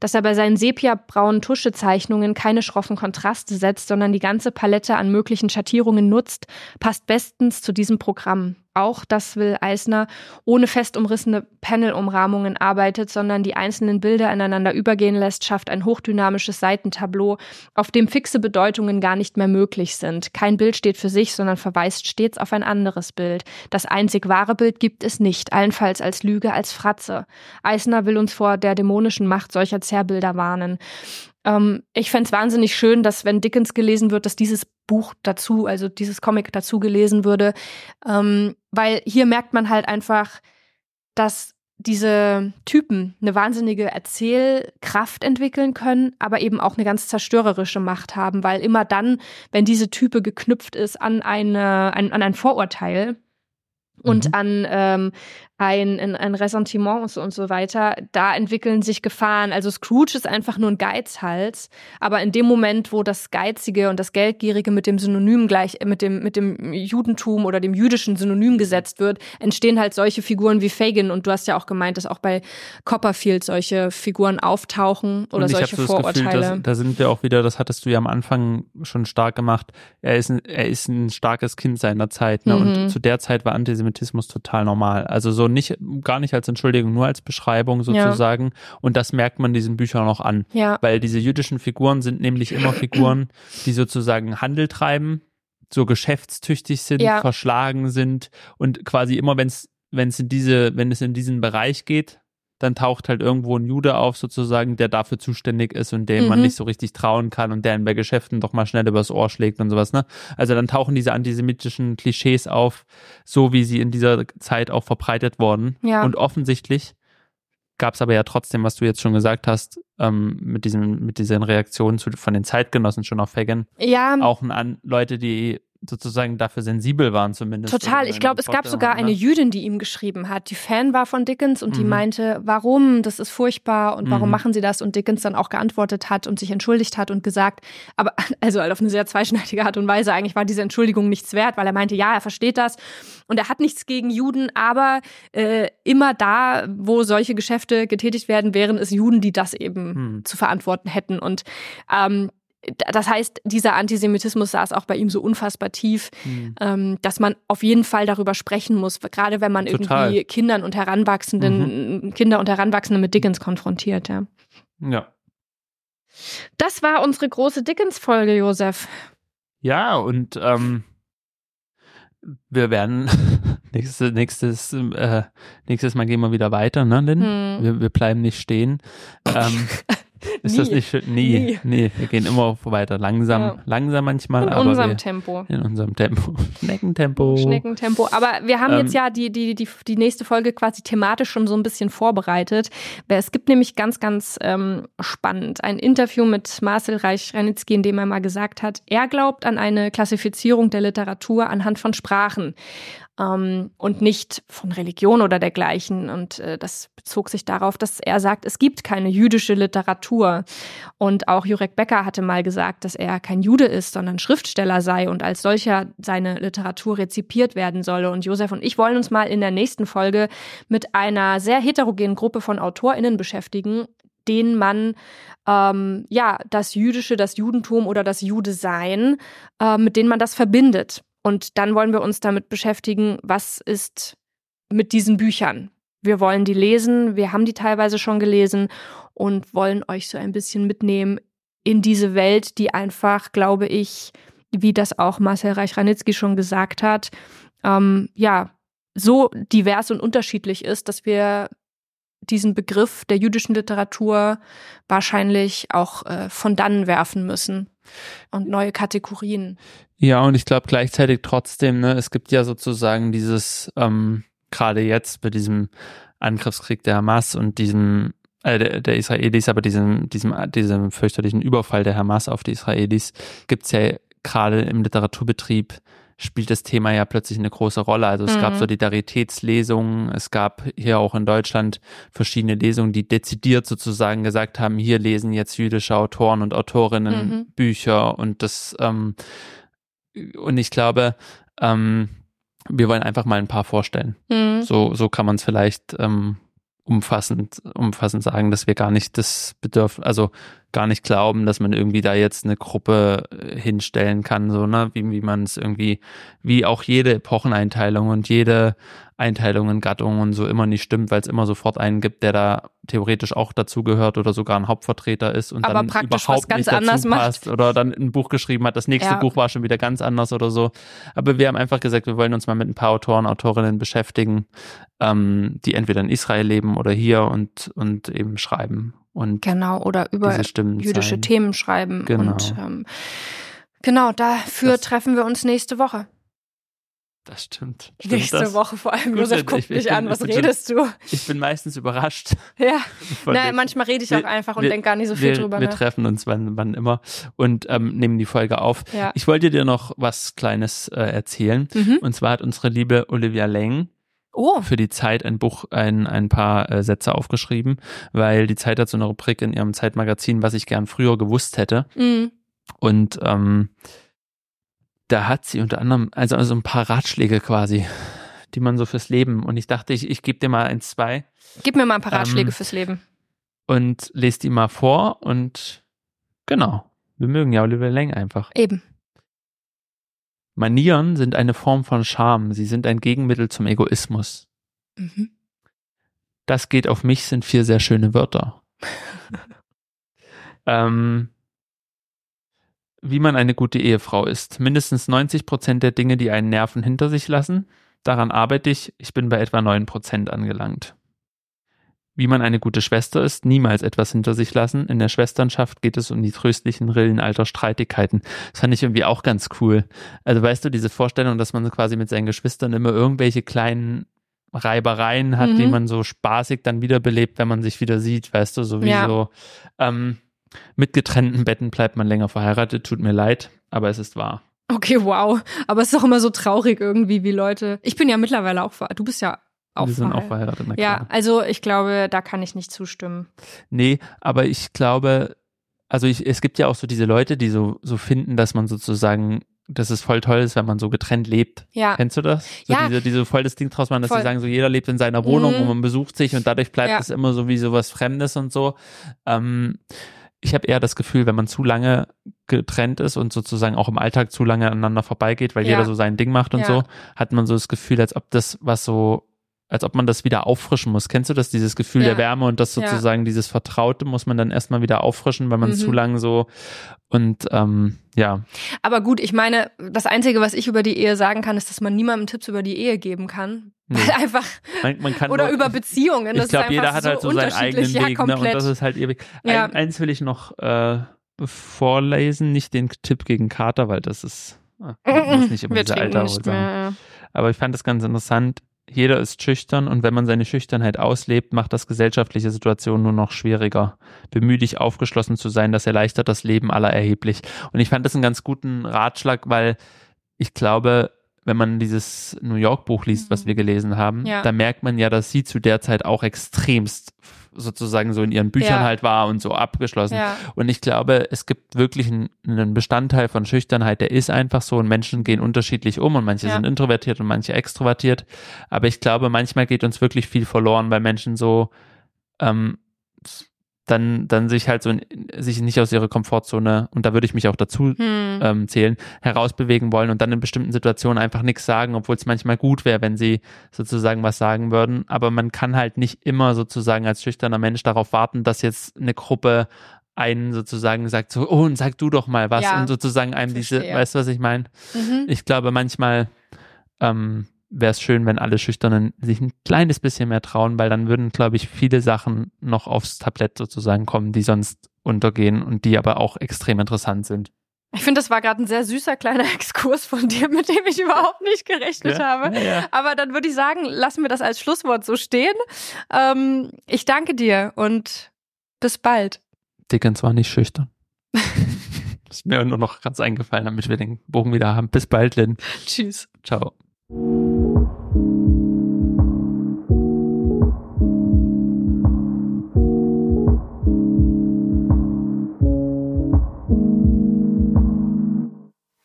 Dass er bei seinen sepiabraunen Tuschezeichnungen keine schroffen Kontraste setzt, sondern die ganze Palette an möglichen Schattierungen nutzt, passt bestens zu diesem Programm. Auch, dass Will Eisner ohne fest umrissene Panel-Umrahmungen arbeitet, sondern die einzelnen Bilder ineinander übergehen lässt, schafft ein hochdynamisches Seitentableau, auf dem fixe Bedeutungen gar nicht mehr möglich sind. Kein Bild steht für sich, sondern verweist stets auf ein anderes Bild. Das einzig wahre Bild gibt es nicht, allenfalls als Lüge, als Fratze. Eisner will uns vor der dämonischen Macht solcher Zerrbilder warnen. Ähm, ich fände es wahnsinnig schön, dass wenn Dickens gelesen wird, dass dieses Buch dazu, also dieses Comic dazu gelesen würde, ähm, weil hier merkt man halt einfach, dass diese Typen eine wahnsinnige Erzählkraft entwickeln können, aber eben auch eine ganz zerstörerische Macht haben, weil immer dann, wenn diese Type geknüpft ist an eine, an, an ein Vorurteil, und Mhm. an ähm, ein, ein, Ressentiment und so, weiter, da entwickeln sich Gefahren. Also Scrooge ist einfach nur ein Geizhals, aber in dem Moment, wo das Geizige und das Geldgierige mit dem Synonym gleich, mit dem, mit dem Judentum oder dem jüdischen Synonym gesetzt wird, entstehen halt solche Figuren wie Fagin. Und du hast ja auch gemeint, dass auch bei Copperfield solche Figuren auftauchen oder und ich solche so das Gefühl, Vorurteile. dass, da sind wir auch wieder, das hattest du ja am Anfang schon stark gemacht, er ist ein, er ist ein starkes Kind seiner Zeit. Ne? Mhm. Und zu der Zeit war Antisemitismus total normal. Also so nicht, gar nicht als Entschuldigung, nur als Beschreibung sozusagen. Und das merkt man diesen Büchern auch an. ja, Weil diese jüdischen Figuren sind nämlich immer Figuren, die sozusagen Handel treiben, so geschäftstüchtig sind, Ja. verschlagen sind und quasi immer, wenn es wenn es in diese, wenn es in diesen Bereich geht, dann taucht halt irgendwo ein Jude auf sozusagen, der dafür zuständig ist und dem Mhm. man nicht so richtig trauen kann und der ihn bei Geschäften doch mal schnell übers Ohr schlägt und sowas, ne? Also dann tauchen diese antisemitischen Klischees auf, so wie sie in dieser Zeit auch verbreitet wurden. Ja. Und offensichtlich gab es aber ja trotzdem, was du jetzt schon gesagt hast, ähm, mit diesem, mit diesen Reaktionen zu, von den Zeitgenossen schon auf Fagan, Ja, auch an Leute, die sozusagen dafür sensibel waren zumindest. Total. Ich glaube, es gab sogar eine ne? Jüdin, die ihm geschrieben hat, die Fan war von Dickens und die Mhm. meinte, warum, das ist furchtbar und warum Mhm. machen sie das? Und Dickens dann auch geantwortet hat und sich entschuldigt hat und gesagt, aber also halt auf eine sehr zweischneidige Art und Weise, eigentlich war diese Entschuldigung nichts wert, weil er meinte, ja, er versteht das und er hat nichts gegen Juden, aber äh, immer da, wo solche Geschäfte getätigt werden, wären es Juden, die das eben Hm. zu verantworten hätten. Und ähm, das heißt, dieser Antisemitismus saß auch bei ihm so unfassbar tief, Hm. ähm, dass man auf jeden Fall darüber sprechen muss, gerade wenn man Total. irgendwie Kindern und Heranwachsenden, Kinder und Heranwachsende mit Dickens konfrontiert. Ja. Ja. Das war unsere große Dickens-Folge, Josef. Ja, und ähm, wir werden nächstes, nächstes, äh, nächstes Mal gehen wir wieder weiter, ne, Lynn? Hm. Wir, wir bleiben nicht stehen. Ähm, ist das nicht schön? Nie, Nie. nee, wir gehen immer weiter. Langsam, Ja. langsam manchmal, In aber unserem wir, Tempo. in unserem Tempo. Schneckentempo. Schneckentempo. Aber wir haben Ähm, jetzt ja die, die, die, die nächste Folge quasi thematisch schon so ein bisschen vorbereitet. Es gibt nämlich ganz, ganz ähm, spannend ein Interview mit Marcel Reich-Ranitzky, in dem er mal gesagt hat, er glaubt an eine Klassifizierung der Literatur anhand von Sprachen ähm, und nicht von Religion oder dergleichen. Und äh, das bezog sich darauf, dass er sagt, es gibt keine jüdische Literatur. Und auch Jurek Becker hatte mal gesagt, dass er kein Jude ist, sondern Schriftsteller sei und als solcher seine Literatur rezipiert werden solle. Und Josef und ich wollen uns mal in der nächsten Folge mit einer sehr heterogenen Gruppe von AutorInnen beschäftigen, denen man ähm, ja das Jüdische, das Judentum oder das Judesein, äh, mit denen man das verbindet. Und dann wollen wir uns damit beschäftigen, was ist mit diesen Büchern. Wir wollen die lesen, wir haben die teilweise schon gelesen und wollen euch so ein bisschen mitnehmen in diese Welt, die einfach, glaube ich, wie das auch Marcel Reich-Ranitzky schon gesagt hat, ähm, ja, so divers und unterschiedlich ist, dass wir diesen Begriff der jüdischen Literatur wahrscheinlich auch äh, von dannen werfen müssen und neue Kategorien. Ja, und ich glaube gleichzeitig trotzdem, ne, es gibt ja sozusagen dieses, ähm, gerade jetzt bei diesem Angriffskrieg der Hamas und diesem, äh, der, der Israelis, aber diesem, diesem, diesem fürchterlichen Überfall der Hamas auf die Israelis, gibt's ja gerade im Literaturbetrieb spielt das Thema ja plötzlich eine große Rolle. Also es gab Mhm. Solidaritätslesungen, es gab hier auch in Deutschland verschiedene Lesungen, die dezidiert sozusagen gesagt haben, hier lesen jetzt jüdische Autoren und Autorinnen Mhm. Bücher und das ähm, und ich glaube, ähm, wir wollen einfach mal ein paar vorstellen. Mhm. So, so kann man es vielleicht ähm, umfassend, umfassend sagen, dass wir gar nicht das Bedürf, also gar nicht glauben, dass man irgendwie da jetzt eine Gruppe äh, hinstellen kann, so, ne, wie, wie man es irgendwie, wie auch jede Epocheneinteilung und jede Einteilung in Gattungen und so immer nicht stimmt, weil es immer sofort einen gibt, der da theoretisch auch dazugehört oder sogar ein Hauptvertreter ist und Aber dann praktisch überhaupt was ganz nicht dazu anders macht. passt oder dann ein Buch geschrieben hat. Das nächste Ja. Buch war schon wieder ganz anders oder so. Aber wir haben einfach gesagt, wir wollen uns mal mit ein paar Autoren, Autorinnen beschäftigen, ähm, die entweder in Israel leben oder hier und, und eben schreiben und Genau, oder über jüdische sein. Themen schreiben. Genau. Und ähm, genau, dafür Das- treffen wir uns nächste Woche. Das stimmt. stimmt nächste das? Woche vor allem. Gut, Josef guckt ich mich bin- an, was bin schon- redest du? Ich bin meistens überrascht. Ja, Nein, manchmal rede ich wir- auch einfach und denke gar nicht so viel wir, drüber wir nach. treffen uns wann, wann immer und ähm, nehmen die Folge auf. Ja. Ich wollte dir noch was Kleines äh, erzählen. Mhm. Und zwar hat unsere liebe Olivia Leng Oh, für die Zeit ein Buch, ein, ein paar äh, Sätze aufgeschrieben, weil die Zeit hat so eine Rubrik in ihrem Zeitmagazin, was ich gern früher gewusst hätte. mhm. Und ähm, da hat sie unter anderem, also, also ein paar Ratschläge quasi, die man so fürs Leben. Und ich dachte, ich, ich gebe dir mal ein, zwei gib mir mal ein paar Ratschläge Ähm, fürs Leben. und lese die mal vor. Und genau, wir mögen ja Oliver Leng einfach. Eben. Manieren sind eine Form von Scham. Sie sind ein Gegenmittel zum Egoismus. Mhm. Das geht auf mich sind vier sehr schöne Wörter. ähm, wie man eine gute Ehefrau ist. Mindestens 90 Prozent der Dinge, die einen nerven, hinter sich lassen. Daran arbeite ich. Ich bin bei etwa 9 Prozent angelangt. wie man eine gute Schwester ist, niemals etwas hinter sich lassen. In der Schwesternschaft geht es um die tröstlichen Rillen alter Streitigkeiten. Das fand ich irgendwie auch ganz cool. Also weißt du, diese Vorstellung, dass man quasi mit seinen Geschwistern immer irgendwelche kleinen Reibereien hat, mhm. die man so spaßig dann wiederbelebt, wenn man sich wieder sieht, weißt du, so wie ja. ähm, mit getrennten Betten bleibt man länger verheiratet, tut mir leid, aber es ist wahr. Okay, wow. Aber es ist auch immer so traurig irgendwie, wie Leute. Ich bin ja mittlerweile auch verheiratet. Du bist ja auch Wir sind auch verheiratet. Na klar. Ja, also ich glaube, da kann ich nicht zustimmen. Nee, aber ich glaube, also ich, es gibt ja auch so diese Leute, die so, so finden, dass man sozusagen dass es voll toll ist, wenn man so getrennt lebt. Ja. Kennst du das? So ja. diese, diese voll das Ding draus machen, dass voll. sie sagen, so jeder lebt in seiner Wohnung mhm. und man besucht sich und dadurch bleibt ja. es immer so wie so was Fremdes und so. Ähm, ich habe eher das Gefühl, wenn man zu lange getrennt ist und sozusagen auch im Alltag zu lange aneinander vorbeigeht, weil ja. jeder so sein Ding macht und ja. so, hat man so das Gefühl, als ob das was so als ob man das wieder auffrischen muss. Kennst du das, dieses Gefühl ja. der Wärme und das sozusagen ja. dieses Vertraute muss man dann erstmal wieder auffrischen, weil man mhm. zu lange so und ähm, ja. Aber gut, ich meine, das Einzige, was ich über die Ehe sagen kann, ist, dass man niemandem Tipps über die Ehe geben kann. Nee. Weil einfach man, man kann oder nur, über Beziehungen. Ich glaube, jeder hat halt so seinen eigenen ja, Weg, ne? Und das ist halt ewig. Ein, eins will ich noch äh, vorlesen, nicht den Tipp gegen Kater, weil das ist, ah, muss nicht immer diese Alter nicht Aber ich fand das ganz interessant jeder ist schüchtern und wenn man seine Schüchternheit auslebt, macht das gesellschaftliche Situation nur noch schwieriger. Bemühe dich aufgeschlossen zu sein, das erleichtert das Leben aller erheblich. Und ich fand das einen ganz guten Ratschlag, weil ich glaube, wenn man dieses New York Buch liest, was mhm. wir gelesen haben, ja. da merkt man ja, dass sie zu der Zeit auch extremst sozusagen so in ihren Büchern ja. halt war und so abgeschlossen. Ja. Und ich glaube, es gibt wirklich einen, einen, Bestandteil von Schüchternheit, der ist einfach so und Menschen gehen unterschiedlich um und manche ja. sind introvertiert und manche extrovertiert. Aber ich glaube, manchmal geht uns wirklich viel verloren, weil Menschen so ähm, dann, dann sich halt so in, sich nicht aus ihrer Komfortzone, und da würde ich mich auch dazu hm. ähm, zählen, herausbewegen wollen und dann in bestimmten Situationen einfach nichts sagen, obwohl es manchmal gut wäre, wenn sie sozusagen was sagen würden. Aber man kann halt nicht immer sozusagen als schüchterner Mensch darauf warten, dass jetzt eine Gruppe einen sozusagen sagt so, oh, und sag du doch mal was ja, und sozusagen einem verstehe. diese, weißt du, was ich meine? Mhm. Ich glaube, manchmal ähm, wäre es schön, wenn alle Schüchternen sich ein kleines bisschen mehr trauen, weil dann würden, glaube ich, viele Sachen noch aufs Tablett sozusagen kommen, die sonst untergehen und die aber auch extrem interessant sind. Ich finde, das war gerade ein sehr süßer kleiner Exkurs von dir, mit dem ich überhaupt nicht gerechnet ja, habe. Ja, ja. Aber dann würde ich sagen, lassen wir das als Schlusswort so stehen. Ähm, ich danke dir und bis bald. Dickens war nicht schüchtern. ist mir nur noch ganz eingefallen, damit wir den Bogen wieder haben. Bis bald, Lynn. Tschüss. Ciao.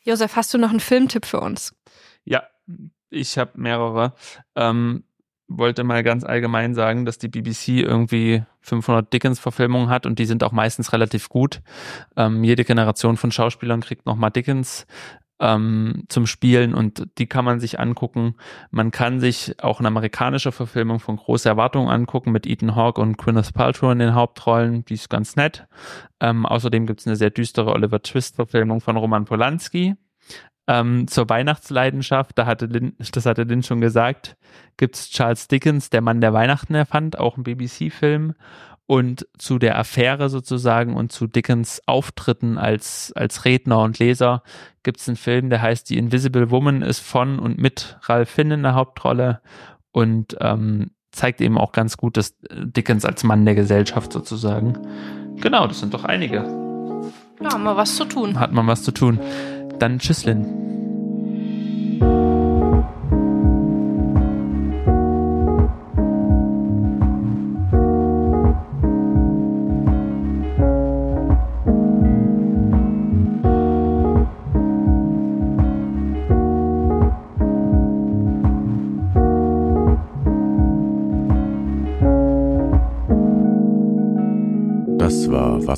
Josef, hast du noch einen Filmtipp für uns? Ja, ich habe mehrere. Ähm, wollte mal ganz allgemein sagen, dass die BBC irgendwie 500 Dickens-Verfilmungen hat und die sind auch meistens relativ gut. Ähm, jede Generation von Schauspielern kriegt nochmal Dickens ähm, zum Spielen und die kann man sich angucken. Man kann sich auch eine amerikanische Verfilmung von Große Erwartungen angucken mit Ethan Hawke und Gwyneth Paltrow in den Hauptrollen. Die ist ganz nett. Ähm, außerdem gibt es eine sehr düstere Oliver Twist-Verfilmung von Roman Polanski. Ähm, zur Weihnachtsleidenschaft, da hatte Lynn, das hatte Lynn schon gesagt, gibt's Charles Dickens, der Mann, der Weihnachten erfand, auch ein BBC-Film. Und zu der Affäre sozusagen und zu Dickens Auftritten als, als Redner und Leser gibt es einen Film, der heißt The Invisible Woman, ist von und mit Ralph Finn in der Hauptrolle und ähm, zeigt eben auch ganz gut, dass Dickens als Mann der Gesellschaft sozusagen. Genau, das sind doch einige. Ja, haben wir was zu tun. Hat man was zu tun. Dann Tschüsslin.